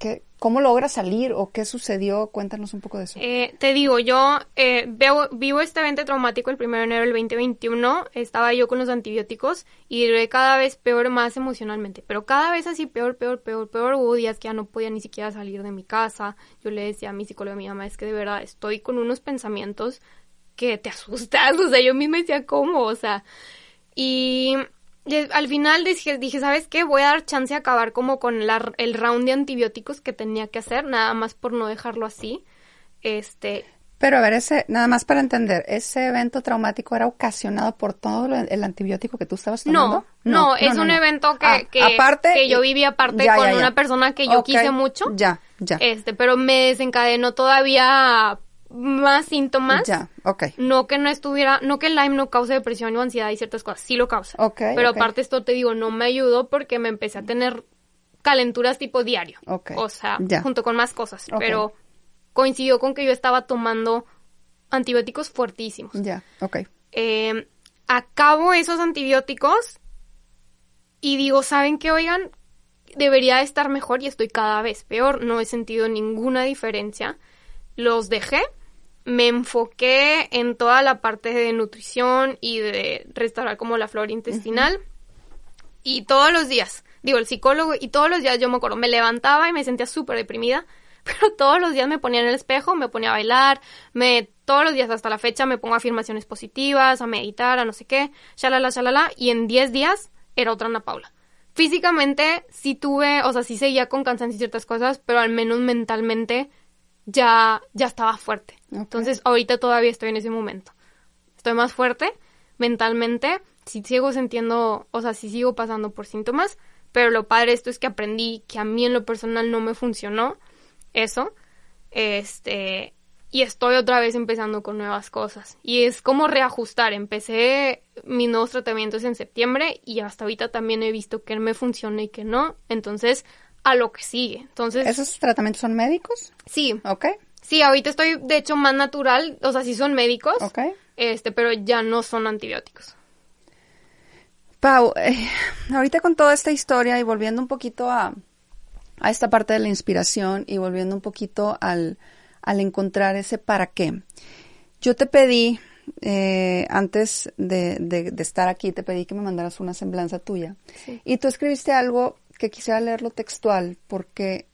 ¿qué, ¿cómo logras salir o qué sucedió? Cuéntanos un poco de eso. Eh, te digo, yo eh, veo, vivo este evento traumático el 1 de enero del 2021. Estaba yo con los antibióticos y cada vez peor más emocionalmente. Pero cada vez así peor, peor, peor, peor. Hubo días que ya no podía ni siquiera salir de mi casa. Yo le decía a mi psicóloga, a mi mamá, es que de verdad estoy con unos pensamientos que te asustas. [laughs] O sea, yo misma decía, ¿cómo? O sea, y y al final dije, dije, ¿sabes qué? Voy a dar chance a acabar como con la- el round de antibióticos que tenía que hacer, nada más por no dejarlo así. Este, Pero a ver, ese, nada más para entender, ¿ese evento traumático era ocasionado por todo lo- el antibiótico que tú estabas tomando? no, no, es un no. evento que, Ah, que, aparte, que yo viví aparte ya, con ya, ya. una persona que yo quise mucho. Ya, ya. Este, pero me desencadenó todavía más síntomas. Ya, ok. No que no estuviera, no que el Lyme no cause depresión o ansiedad y ciertas cosas, sí lo causa. Ok, Pero aparte esto te digo, no me ayudó porque me empecé a tener calenturas tipo diario. Ok, O sea, ya. junto con más cosas. Pero coincidió con que yo estaba tomando antibióticos fuertísimos. Ya, ok. Eh, acabo esos antibióticos y digo, ¿saben qué? Oigan, debería estar mejor y estoy cada vez peor. No he sentido ninguna diferencia. Los dejé. Me enfoqué en toda la parte de nutrición y de restaurar como la flora intestinal. Y todos los días, digo, el psicólogo, y todos los días yo me acuerdo, me levantaba y me sentía súper deprimida, [laughs] pero todos los días me ponía en el espejo, me ponía a bailar, me, todos los días hasta la fecha me pongo afirmaciones positivas, a meditar, a no sé qué, shalala, shalala, y en 10 días era otra Ana Paula. Físicamente sí tuve, o sea, sí seguía con cansancio y ciertas cosas, pero al menos mentalmente ya, ya estaba fuerte. Entonces ahorita todavía estoy en ese momento. Estoy más fuerte mentalmente, sí sigo sintiendo, o sea, sí sigo pasando por síntomas, pero lo padre de esto es que aprendí que a mí en lo personal no me funcionó eso, este, y estoy otra vez empezando con nuevas cosas. Y es como reajustar, empecé mis nuevos tratamientos en septiembre y hasta ahorita también he visto que me funciona y que no, entonces a lo que sigue. Entonces, ¿Esos tratamientos son médicos? sí, Ok, sí, ahorita estoy de hecho más natural, o sea, sí son médicos, ok. este, pero ya no son antibióticos. Pau, eh, ahorita con toda esta historia y volviendo un poquito a, a esta parte de la inspiración y volviendo un poquito al, al encontrar ese para qué. Yo te pedí, eh, antes de, de- de estar aquí, te pedí que me mandaras una semblanza tuya. Sí. Y tú escribiste algo que quisiera leerlo textual porque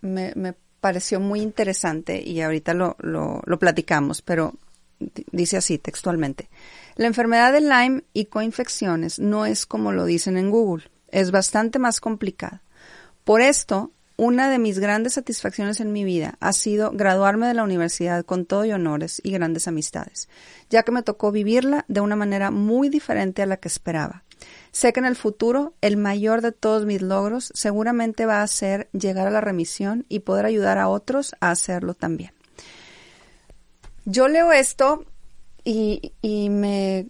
me, pareció muy interesante y ahorita lo, lo, lo platicamos, pero di- dice así textualmente. La enfermedad de Lyme y coinfecciones no es como lo dicen en Google, es bastante más complicada. Por esto, una de mis grandes satisfacciones en mi vida ha sido graduarme de la universidad con todo y honores y grandes amistades, ya que me tocó vivirla de una manera muy diferente a la que esperaba. Sé que en el futuro el mayor de todos mis logros seguramente va a ser llegar a la remisión y poder ayudar a otros a hacerlo también. Yo leo esto y, y me...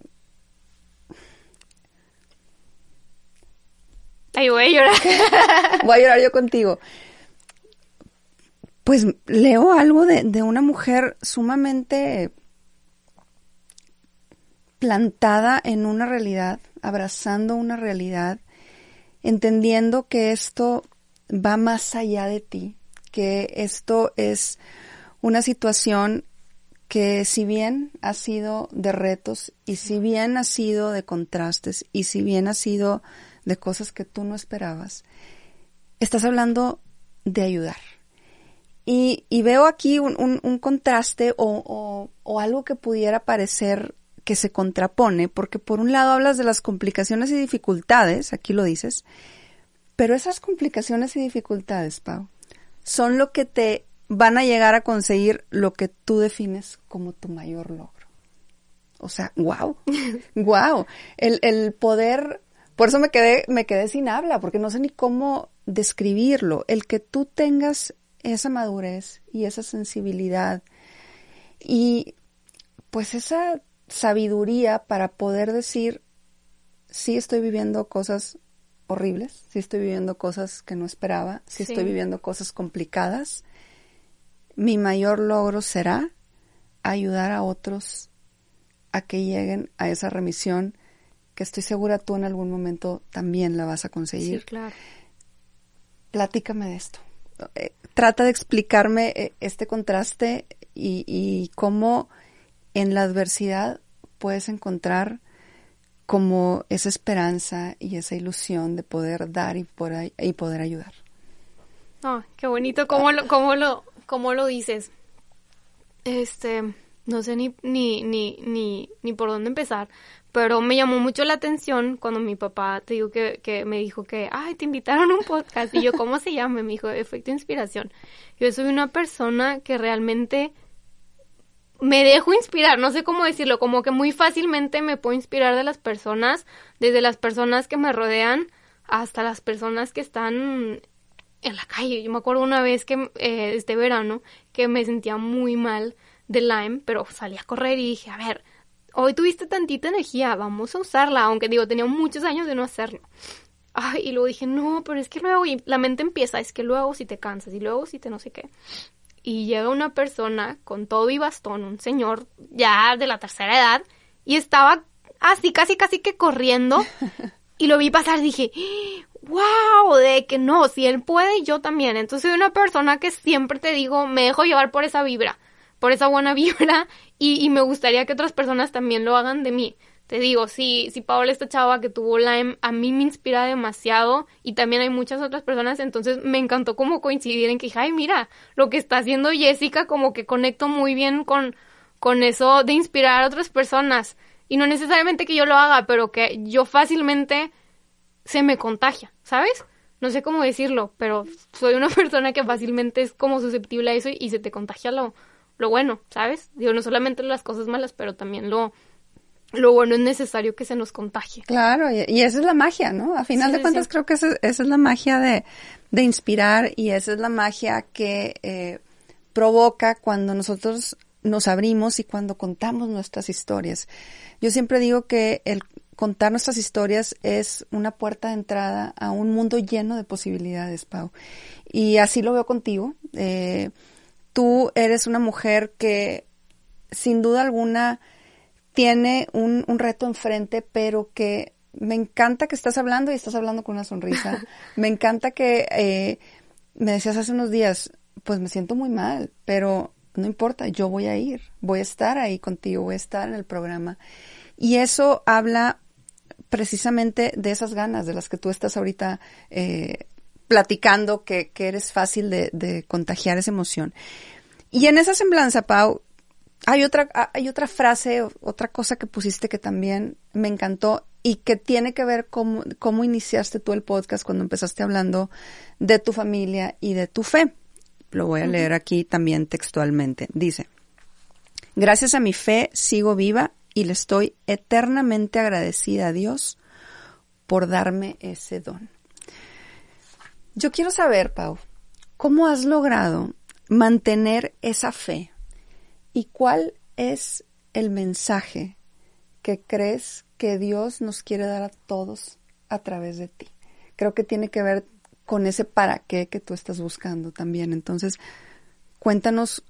Voy a llorar. [laughs] voy a llorar yo contigo. Pues leo algo de, de una mujer sumamente plantada en una realidad, abrazando una realidad, entendiendo que esto va más allá de ti, que esto es una situación que si bien ha sido de retos y si bien ha sido de contrastes y si bien ha sido de cosas que tú no esperabas, estás hablando de ayudar. Y, veo aquí un, contraste o, o, algo que pudiera parecer que se contrapone, porque por un lado hablas de las complicaciones y dificultades, aquí lo dices, pero esas complicaciones y dificultades, Pau, son lo que te van a llegar a conseguir lo que tú defines como tu mayor logro. O sea, wow, wow. [laughs] El, el poder, por eso me quedé, me quedé sin habla, porque no sé ni cómo describirlo. El que tú tengas esa madurez y esa sensibilidad y pues esa sabiduría para poder decir, sí estoy viviendo cosas horribles, sí estoy viviendo cosas que no esperaba, sí, estoy viviendo cosas complicadas, mi mayor logro será ayudar a otros a que lleguen a esa remisión que estoy segura tú en algún momento también la vas a conseguir. Sí, claro. Platícame de esto. Eh, trata de explicarme eh, este contraste y, y cómo en la adversidad puedes encontrar como esa esperanza y esa ilusión de poder dar y, y poder ayudar. Oh, qué bonito cómo lo, cómo lo, cómo lo dices. Este, no sé ni, ni, ni, ni, ni por dónde empezar, pero me llamó mucho la atención cuando mi papá, te digo que, que me dijo que, ay, te invitaron a un podcast, y yo, ¿cómo se llama? Me dijo, Efecto Inspiración. Yo soy una persona que realmente me dejo inspirar, no sé cómo decirlo, como que muy fácilmente me puedo inspirar de las personas, desde las personas que me rodean hasta las personas que están en la calle. Yo me acuerdo una vez que eh, este verano que me sentía muy mal de Lyme, pero salí a correr y dije, a ver, hoy tuviste tantita energía, vamos a usarla, aunque digo, tenía muchos años de no hacerlo. Ay, y luego dije, no, pero es que luego, y la mente empieza, es que luego si te cansas, y luego si te no sé qué. Y llega una persona con todo y bastón, un señor ya de la tercera edad, y estaba así, casi, casi que corriendo, [laughs] y lo vi pasar, dije, wow, de que no, si él puede, yo también. Entonces soy una persona que siempre te digo, me dejo llevar por esa vibra, por esa buena [laughs] vibra y, y me gustaría que otras personas también lo hagan de mí. Te digo, si, si Paola, esta chava que tuvo Lyme, a mí me inspira demasiado y también hay muchas otras personas, entonces me encantó como coincidir en que, ay, mira, lo que está haciendo Jessica, como que conecto muy bien con, con eso de inspirar a otras personas. Y no necesariamente que yo lo haga, pero que yo fácilmente se me contagia, ¿sabes? No sé cómo decirlo, pero soy una [laughs] persona que fácilmente es como susceptible a eso y, se te contagia lo, lo bueno, ¿sabes? Digo, no solamente las cosas malas, pero también lo, lo bueno es necesario que se nos contagie. Claro, y, esa es la magia, ¿no? A final de cuentas creo que esa, es la magia de, de, inspirar y esa es la magia que eh, provoca cuando nosotros nos abrimos y cuando contamos nuestras historias. Yo siempre digo que el contar nuestras historias es una puerta de entrada a un mundo lleno de posibilidades, Pau. Y así lo veo contigo. Eh, tú eres una mujer que sin duda alguna tiene un, un, reto enfrente, pero que me encanta que estás hablando y estás hablando con una sonrisa. [laughs] me encanta que eh, me decías hace unos días, pues me siento muy mal, pero no importa, yo voy a ir, voy a estar ahí contigo, voy a estar en el programa. Y eso habla precisamente de esas ganas de las que tú estás ahorita eh, platicando, que, que, eres fácil de, de, contagiar esa emoción. Y en esa semblanza, Pau, hay otra, hay otra frase, otra cosa que pusiste que también me encantó y que tiene que ver cómo, cómo iniciaste tú el podcast cuando empezaste hablando de tu familia y de tu fe. Lo voy a leer aquí también textualmente. Dice, gracias a mi fe sigo viva y le estoy eternamente agradecida a Dios por darme ese don. Yo quiero saber, Pau, ¿cómo has logrado mantener esa fe? ¿Y cuál es el mensaje que crees que Dios nos quiere dar a todos a través de ti? Creo que tiene que ver con ese para qué que tú estás buscando también. Entonces, cuéntanos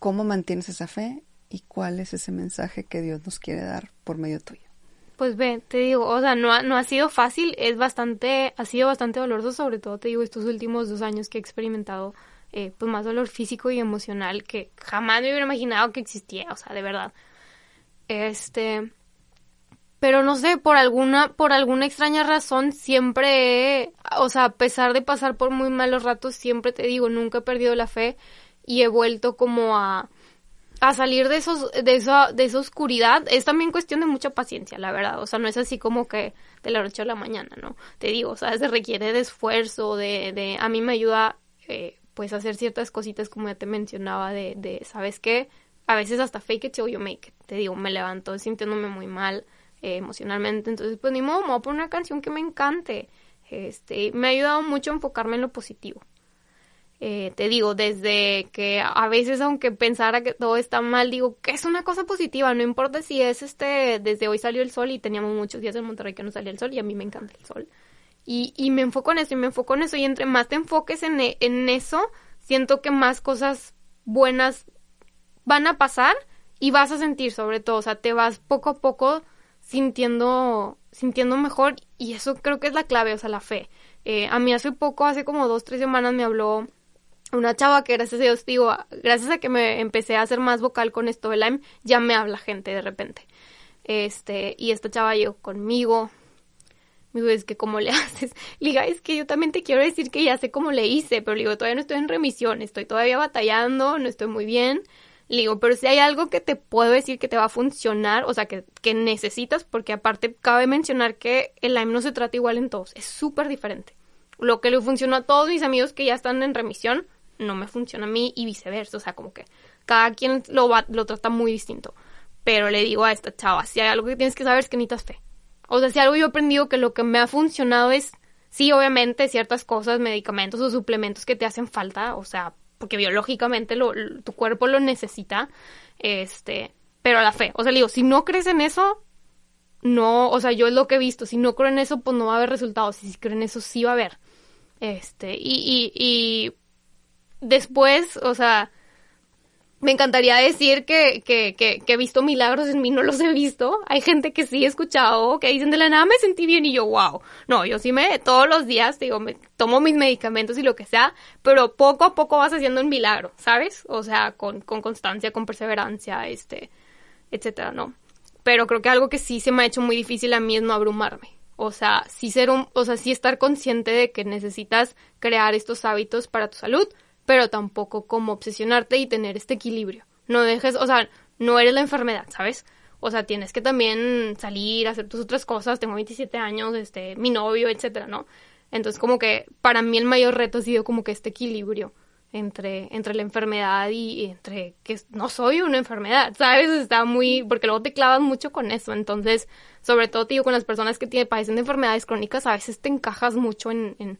cómo mantienes esa fe y cuál es ese mensaje que Dios nos quiere dar por medio tuyo. Pues ve, te digo, o sea, no ha, no ha sido fácil, es bastante, ha sido bastante doloroso, sobre todo te digo, estos últimos dos años que he experimentado eh, pues más dolor físico y emocional que jamás me hubiera imaginado que existía, o sea, de verdad. Este, pero no sé, por alguna, por alguna extraña razón, siempre, o sea, a pesar de pasar por muy malos ratos, siempre te digo, nunca he perdido la fe y he vuelto como a, a salir de esos, de esa, de esa oscuridad. Es también cuestión de mucha paciencia, la verdad. O sea, no es así como que de la noche a la mañana, ¿no? Te digo, o sea, se requiere de esfuerzo, de, de, a mí me ayuda, eh, pues, hacer ciertas cositas como ya te mencionaba, de, de, ¿sabes qué? A veces hasta fake it till you make it. Te digo, me levanto sintiéndome muy mal eh, emocionalmente. Entonces, pues, ni modo, me voy a poner una canción que me encante. Este, me ha ayudado mucho a enfocarme en lo positivo. Eh, te digo, desde que a veces aunque pensara que todo está mal, digo que es una cosa positiva, no importa si es este, desde hoy salió el sol y teníamos muchos días en Monterrey que no salía el sol y a mí me encanta el sol. Y, y me enfoco en eso y me enfoco en eso y entre más te enfoques en, en eso, siento que más cosas buenas van a pasar y vas a sentir sobre todo, o sea, te vas poco a poco sintiendo, sintiendo mejor y eso creo que es la clave, o sea, la fe. Eh, a mí hace poco, hace como dos, tres semanas me habló una chava que gracias a Dios digo, gracias a que me empecé a hacer más vocal con esto de Lyme, ya me habla gente de repente. Este, y esta chava llegó conmigo. Me dijo, es que cómo le [laughs] haces. Le digo, es que yo también te quiero decir que ya sé cómo le hice, pero le digo, todavía no estoy en remisión, estoy todavía batallando, no estoy muy bien. Le digo, pero si hay algo que te puedo decir que te va a funcionar, o sea, que, que necesitas, porque aparte cabe mencionar que el Lyme no se trata igual en todos, es súper diferente. Lo que le funcionó a todos mis amigos que ya están en remisión, no me funciona a mí y viceversa. O sea, como que cada quien lo, va, lo trata muy distinto. Pero le digo a esta chava, si hay algo que tienes que saber es que necesitas fe. O sea, si algo yo he aprendido que lo que me ha funcionado es, sí, obviamente, ciertas cosas, medicamentos o suplementos que te hacen falta, o sea, porque biológicamente lo, tu cuerpo lo necesita, este, pero la fe. O sea, le digo, si no crees en eso, no, o sea, yo es lo que he visto, si no creo en eso, pues no va a haber resultados, y si creo en eso, sí va a haber. Este, y, y después, o sea, me encantaría decir que, que, que, he visto milagros en mí, no los he visto. Hay gente que sí he escuchado, que dicen de la nada me sentí bien y yo, wow. No, yo sí me, todos los días, digo, tomo mis medicamentos y lo que sea, pero poco a poco vas haciendo un milagro, ¿sabes? O sea, con, con constancia, con perseverancia, este, etcétera, ¿no? Pero creo que algo que sí se me ha hecho muy difícil a mí es no abrumarme. O sea, sí ser un, o sea, sí estar consciente de que necesitas crear estos hábitos para tu salud, pero tampoco como obsesionarte y tener este equilibrio. No dejes, o sea, no eres la enfermedad, ¿sabes? O sea, tienes que también salir, hacer tus otras cosas. Tengo 27 años, este, mi novio, etcétera, ¿no? Entonces, como que para mí el mayor reto ha sido como que este equilibrio entre, entre la enfermedad y, entre que no soy una enfermedad, ¿sabes? Está muy, porque luego te clavas mucho con eso. Entonces, sobre todo, digo, con las personas que tienen, padecen de enfermedades crónicas, a veces te encajas mucho en, en,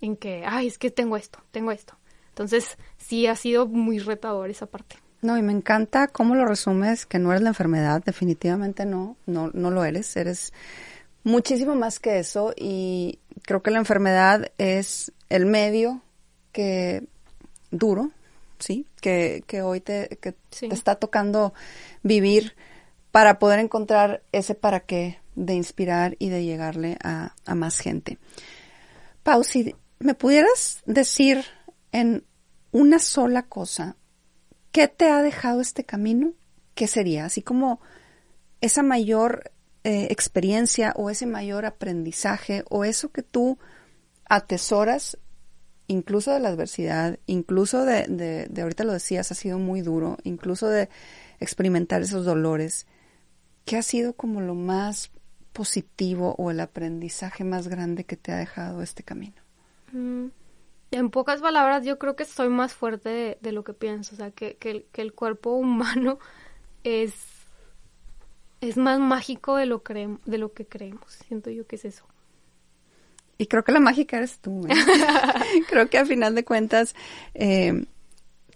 en que, ay, es que tengo esto, tengo esto. Entonces, sí ha sido muy retador esa parte. No, y me encanta cómo lo resumes, que no eres la enfermedad, definitivamente no, no, no lo eres, eres muchísimo más que eso y creo que la enfermedad es el medio que duro, sí, que, que hoy te, que te está tocando vivir para poder encontrar ese para qué de inspirar y de llegarle a, a más gente. Pau, si me pudieras decir en una sola cosa, ¿qué te ha dejado este camino? ¿Qué sería? Así como esa mayor eh, experiencia o ese mayor aprendizaje o eso que tú atesoras incluso de la adversidad, incluso de, de, de, ahorita lo decías, ha sido muy duro, incluso de experimentar esos dolores, ¿qué ha sido como lo más positivo o el aprendizaje más grande que te ha dejado este camino? Mm, en pocas palabras, yo creo que soy más fuerte de, lo que pienso, o sea, que, que, el cuerpo [laughs] humano es, es más mágico de lo, de lo que creemos, siento yo que es eso. Y creo que la mágica eres tú. ¿eh? [laughs] creo que a final de cuentas, eh,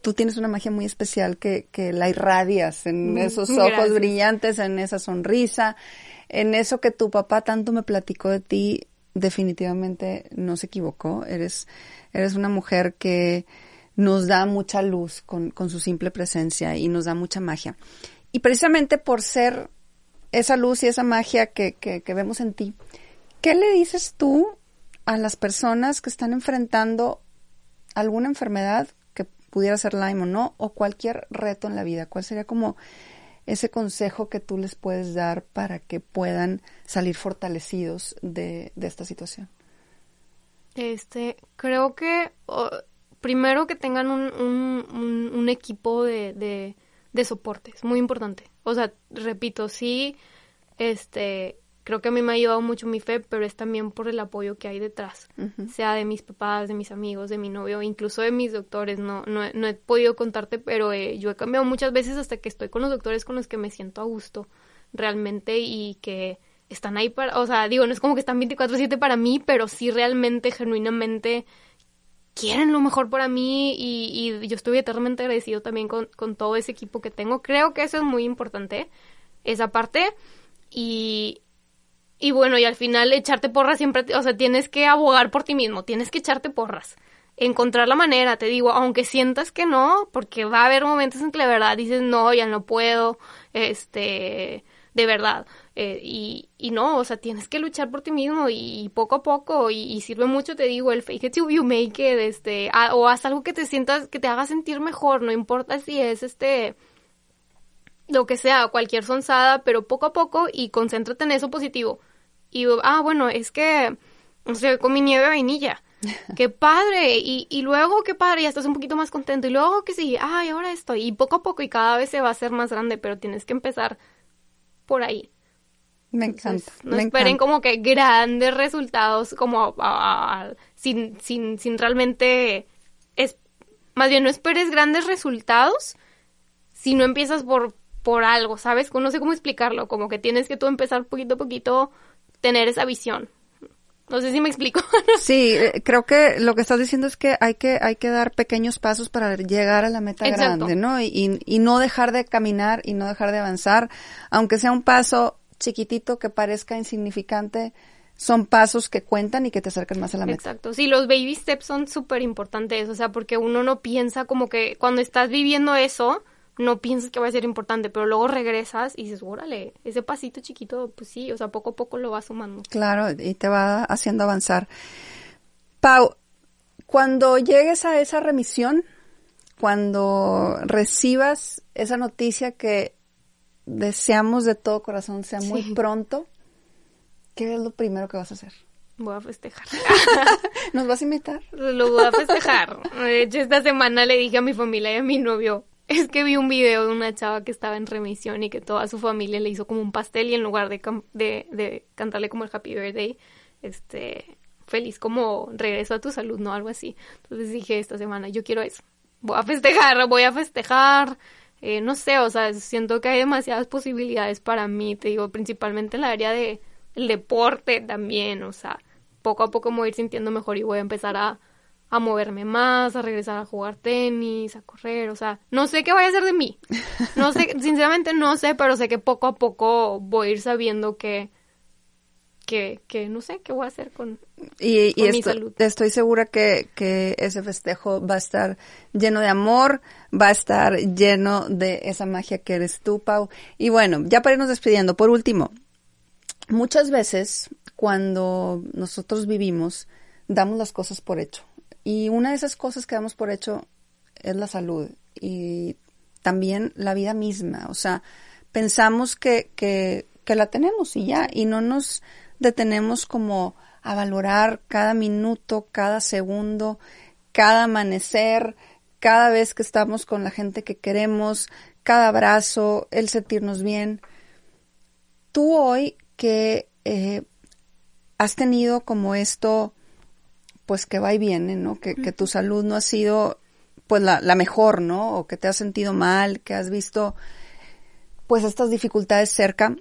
tú tienes una magia muy especial que, que la irradias en mm, esos ojos brillantes, en esa sonrisa, en eso que tu papá tanto me platicó de ti, definitivamente no se equivocó. Eres, eres una mujer que nos da mucha luz con, con su simple presencia y nos da mucha magia. Y precisamente por ser esa luz y esa magia que, que, que vemos en ti, ¿qué le dices tú a las personas que están enfrentando alguna enfermedad pudiera ser Lyme o no, o cualquier reto en la vida? ¿Cuál sería como ese consejo que tú les puedes dar para que puedan salir fortalecidos de, esta situación? Este, creo que primero que tengan un, un, un, equipo de, de, de soporte, es muy importante. O sea, repito, sí, este, creo que a mí me ha ayudado mucho mi fe, pero es también por el apoyo que hay detrás, sea de mis papás, de mis amigos, de mi novio, incluso de mis doctores. No, no, no he podido contarte, pero eh, yo he cambiado muchas veces hasta que estoy con los doctores con los que me siento a gusto realmente y que están ahí para, o sea, digo, no es como que están 24/7 para mí, pero sí realmente, genuinamente quieren lo mejor para mí y, y yo estoy eternamente agradecido también con, con todo ese equipo que tengo. Creo que eso es muy importante, esa parte. Y, y bueno, y al final echarte porras siempre, o sea, tienes que abogar por ti mismo, tienes que echarte porras. Encontrar la manera, te digo, aunque sientas que no, porque va a haber momentos en que la verdad dices, no, ya no puedo, este, de verdad. Eh, y, y no, o sea, tienes que luchar por ti mismo y, poco a poco, y, sirve mucho, te digo, el fake it till you make it, este, o haz algo que te sientas, que te haga sentir mejor, no importa si es este, lo que sea, cualquier sonzada, pero poco a poco y concéntrate en eso positivo. Y, ah, bueno, es que, o sea, con mi nieve de vainilla. [laughs] ¡Qué padre! Y, y luego, qué padre, ya estás un poquito más contento. Y luego, que sí, ay, ahora estoy. Y poco a poco, y cada vez se va a hacer más grande, pero tienes que empezar por ahí. Me encanta. no esperen como que grandes resultados, como sin, sin, sin realmente. Es, más bien, no esperes grandes resultados si no empiezas por, por algo, ¿sabes? No sé cómo explicarlo, como que tienes que tú empezar poquito a poquito tener esa visión. No sé si me explico. [laughs] sí, eh, creo que lo que estás diciendo es que hay que hay que dar pequeños pasos para llegar a la meta grande, ¿no? Y, y, no dejar de caminar y no dejar de avanzar, aunque sea un paso chiquitito que parezca insignificante, son pasos que cuentan y que te acercan más a la meta. Exacto, sí, los baby steps son súper importantes, o sea, porque uno no piensa como que cuando estás viviendo eso, no piensas que va a ser importante, pero luego regresas y dices, órale, ese pasito chiquito, pues sí, o sea, poco a poco lo vas sumando. Claro, y te va haciendo avanzar. Pau, cuando llegues a esa remisión, cuando recibas esa noticia que deseamos de todo corazón sea muy pronto, ¿qué es lo primero que vas a hacer? Voy a festejar. [laughs] ¿Nos vas a invitar? Lo voy a festejar. De hecho, esta semana le dije a mi familia y a mi novio, es que vi un video de una chava que estaba en remisión y que toda su familia le hizo como un pastel y en lugar de, de, de cantarle como el Happy Birthday, este, feliz como regreso a tu salud, ¿no? Algo así. Entonces dije esta semana, yo quiero eso. Voy a festejar, voy a festejar. Eh, no sé, o sea, siento que hay demasiadas posibilidades para mí, te digo, principalmente en la área de el deporte también, o sea, poco a poco me voy a ir sintiendo mejor y voy a empezar a a moverme más, a regresar a jugar tenis, a correr, o sea, no sé qué vaya a hacer de mí. No sé, [laughs] sinceramente no sé, pero sé que poco a poco voy a ir sabiendo que que, que no sé qué voy a hacer con, y, mi salud. Estoy segura que, que ese festejo va a estar lleno de amor, va a estar lleno de esa magia que eres tú, Pau. Y bueno, ya para irnos despidiendo, por último, muchas veces cuando nosotros vivimos, damos las cosas por hecho. Y una de esas cosas que damos por hecho es la salud y también la vida misma. O sea, pensamos que, que, que la tenemos y ya, y no nos detenemos como a valorar cada minuto, cada segundo, cada amanecer, cada vez que estamos con la gente que queremos, cada abrazo, el sentirnos bien. Tú hoy que eh, has tenido como esto, pues que va y viene, ¿no? Que, que tu salud no ha sido pues la, la, mejor, ¿no? O que te has sentido mal, que has visto pues estas dificultades cerca.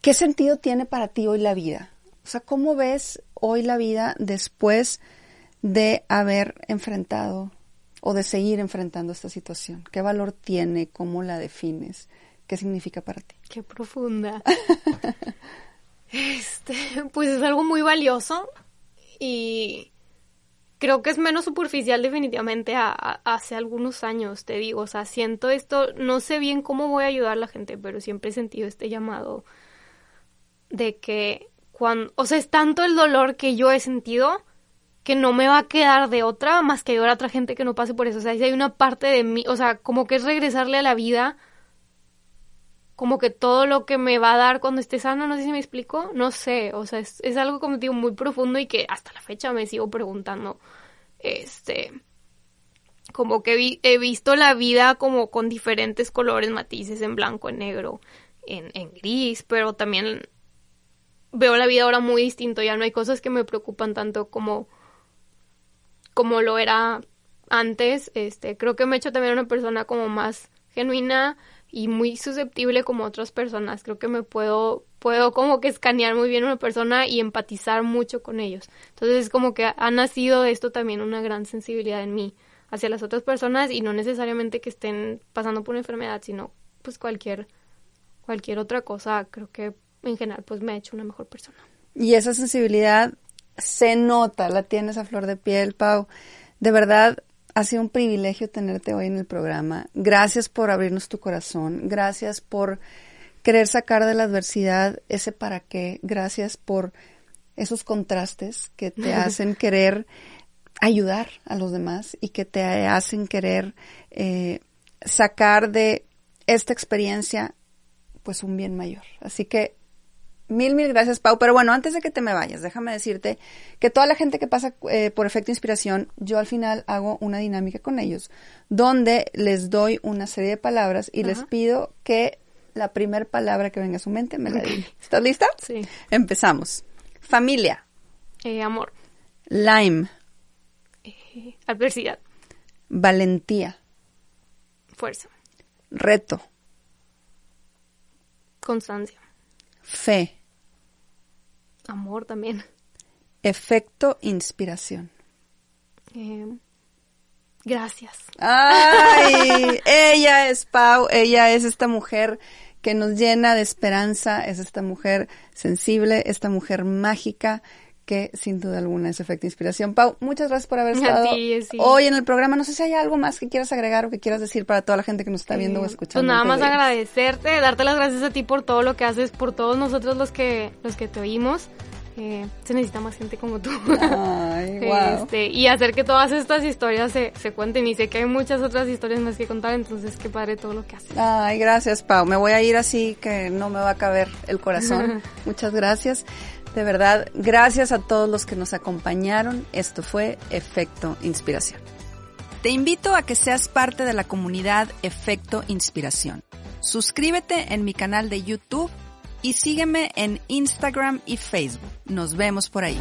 ¿Qué sentido tiene para ti hoy la vida? O sea, ¿cómo ves hoy la vida después de haber enfrentado o de seguir enfrentando esta situación? ¿Qué valor tiene? ¿Cómo la defines? ¿Qué significa para ti? Qué profunda. [laughs] este, pues es algo muy valioso y creo que es menos superficial definitivamente a, hace algunos años, te digo, o sea, siento esto, no sé bien cómo voy a ayudar a la gente, pero siempre he sentido este llamado de que cuando, o sea, es tanto el dolor que yo he sentido que no me va a quedar de otra más que ayudar a otra gente que no pase por eso, o sea, si hay una parte de mí, o sea, como que es regresarle a la vida como que todo lo que me va a dar cuando esté sana, no sé si me explico, no sé, o sea, es, es algo como digo muy profundo y que hasta la fecha me sigo preguntando, este, como que he visto la vida como con diferentes colores, matices, en blanco, en negro, en, en gris, pero también veo la vida ahora muy distinto, ya no hay cosas que me preocupan tanto como, como lo era antes, este, creo que me he hecho también una persona como más genuina, y muy susceptible como otras personas. Creo que me puedo, puedo como que escanear muy bien a una persona y empatizar mucho con ellos. Entonces es como que ha nacido esto también una gran sensibilidad en mí hacia las otras personas y no necesariamente que estén pasando por una enfermedad, sino pues cualquier, cualquier otra cosa. Creo que en general pues me ha hecho una mejor persona. Y esa sensibilidad se nota, la tienes a flor de piel, Pau. De verdad, ha sido un privilegio tenerte hoy en el programa. Gracias por abrirnos tu corazón. Gracias por querer sacar de la adversidad ese para qué. Gracias por esos contrastes que te [laughs] hacen querer ayudar a los demás y que te hacen querer eh, sacar de esta experiencia pues un bien mayor. Así que Mil, mil gracias, Pau. Pero bueno, antes de que te me vayas, déjame decirte que toda la gente que pasa eh, por efecto inspiración, yo al final hago una dinámica con ellos, donde les doy una serie de palabras y les pido que la primera palabra que venga a su mente me la diga. ¿Estás lista? Sí. Empezamos. Familia. Eh, amor. Lime. Eh, adversidad. Valentía. Fuerza. Reto. Constancia. Fe. Amor también. Efecto inspiración. Eh, gracias. Ay, [laughs] ella es Pau, ella es esta mujer que nos llena de esperanza, es esta mujer sensible, esta mujer mágica que sin duda alguna es efecto inspiración. Pau, muchas gracias por haber estado hoy en el programa. No sé si hay algo más que quieras agregar o que quieras decir para toda la gente que nos está viendo o escuchando. Pues nada más agradecerte, darte las gracias a ti por todo lo que haces, por todos nosotros los que los que te oímos. Eh, se necesita más gente como tú. Ay, [laughs] wow. este, y hacer que todas estas historias se, se cuenten. Y sé que hay muchas otras historias más que contar, entonces qué padre todo lo que haces. Ay, gracias, Pau. Me voy a ir así que no me va a caber el corazón. [laughs] Muchas gracias. De verdad, gracias a todos los que nos acompañaron. Esto fue Efecto Inspiración. Te invito a que seas parte de la comunidad Efecto Inspiración. Suscríbete en mi canal de YouTube y sígueme en Instagram y Facebook. Nos vemos por ahí.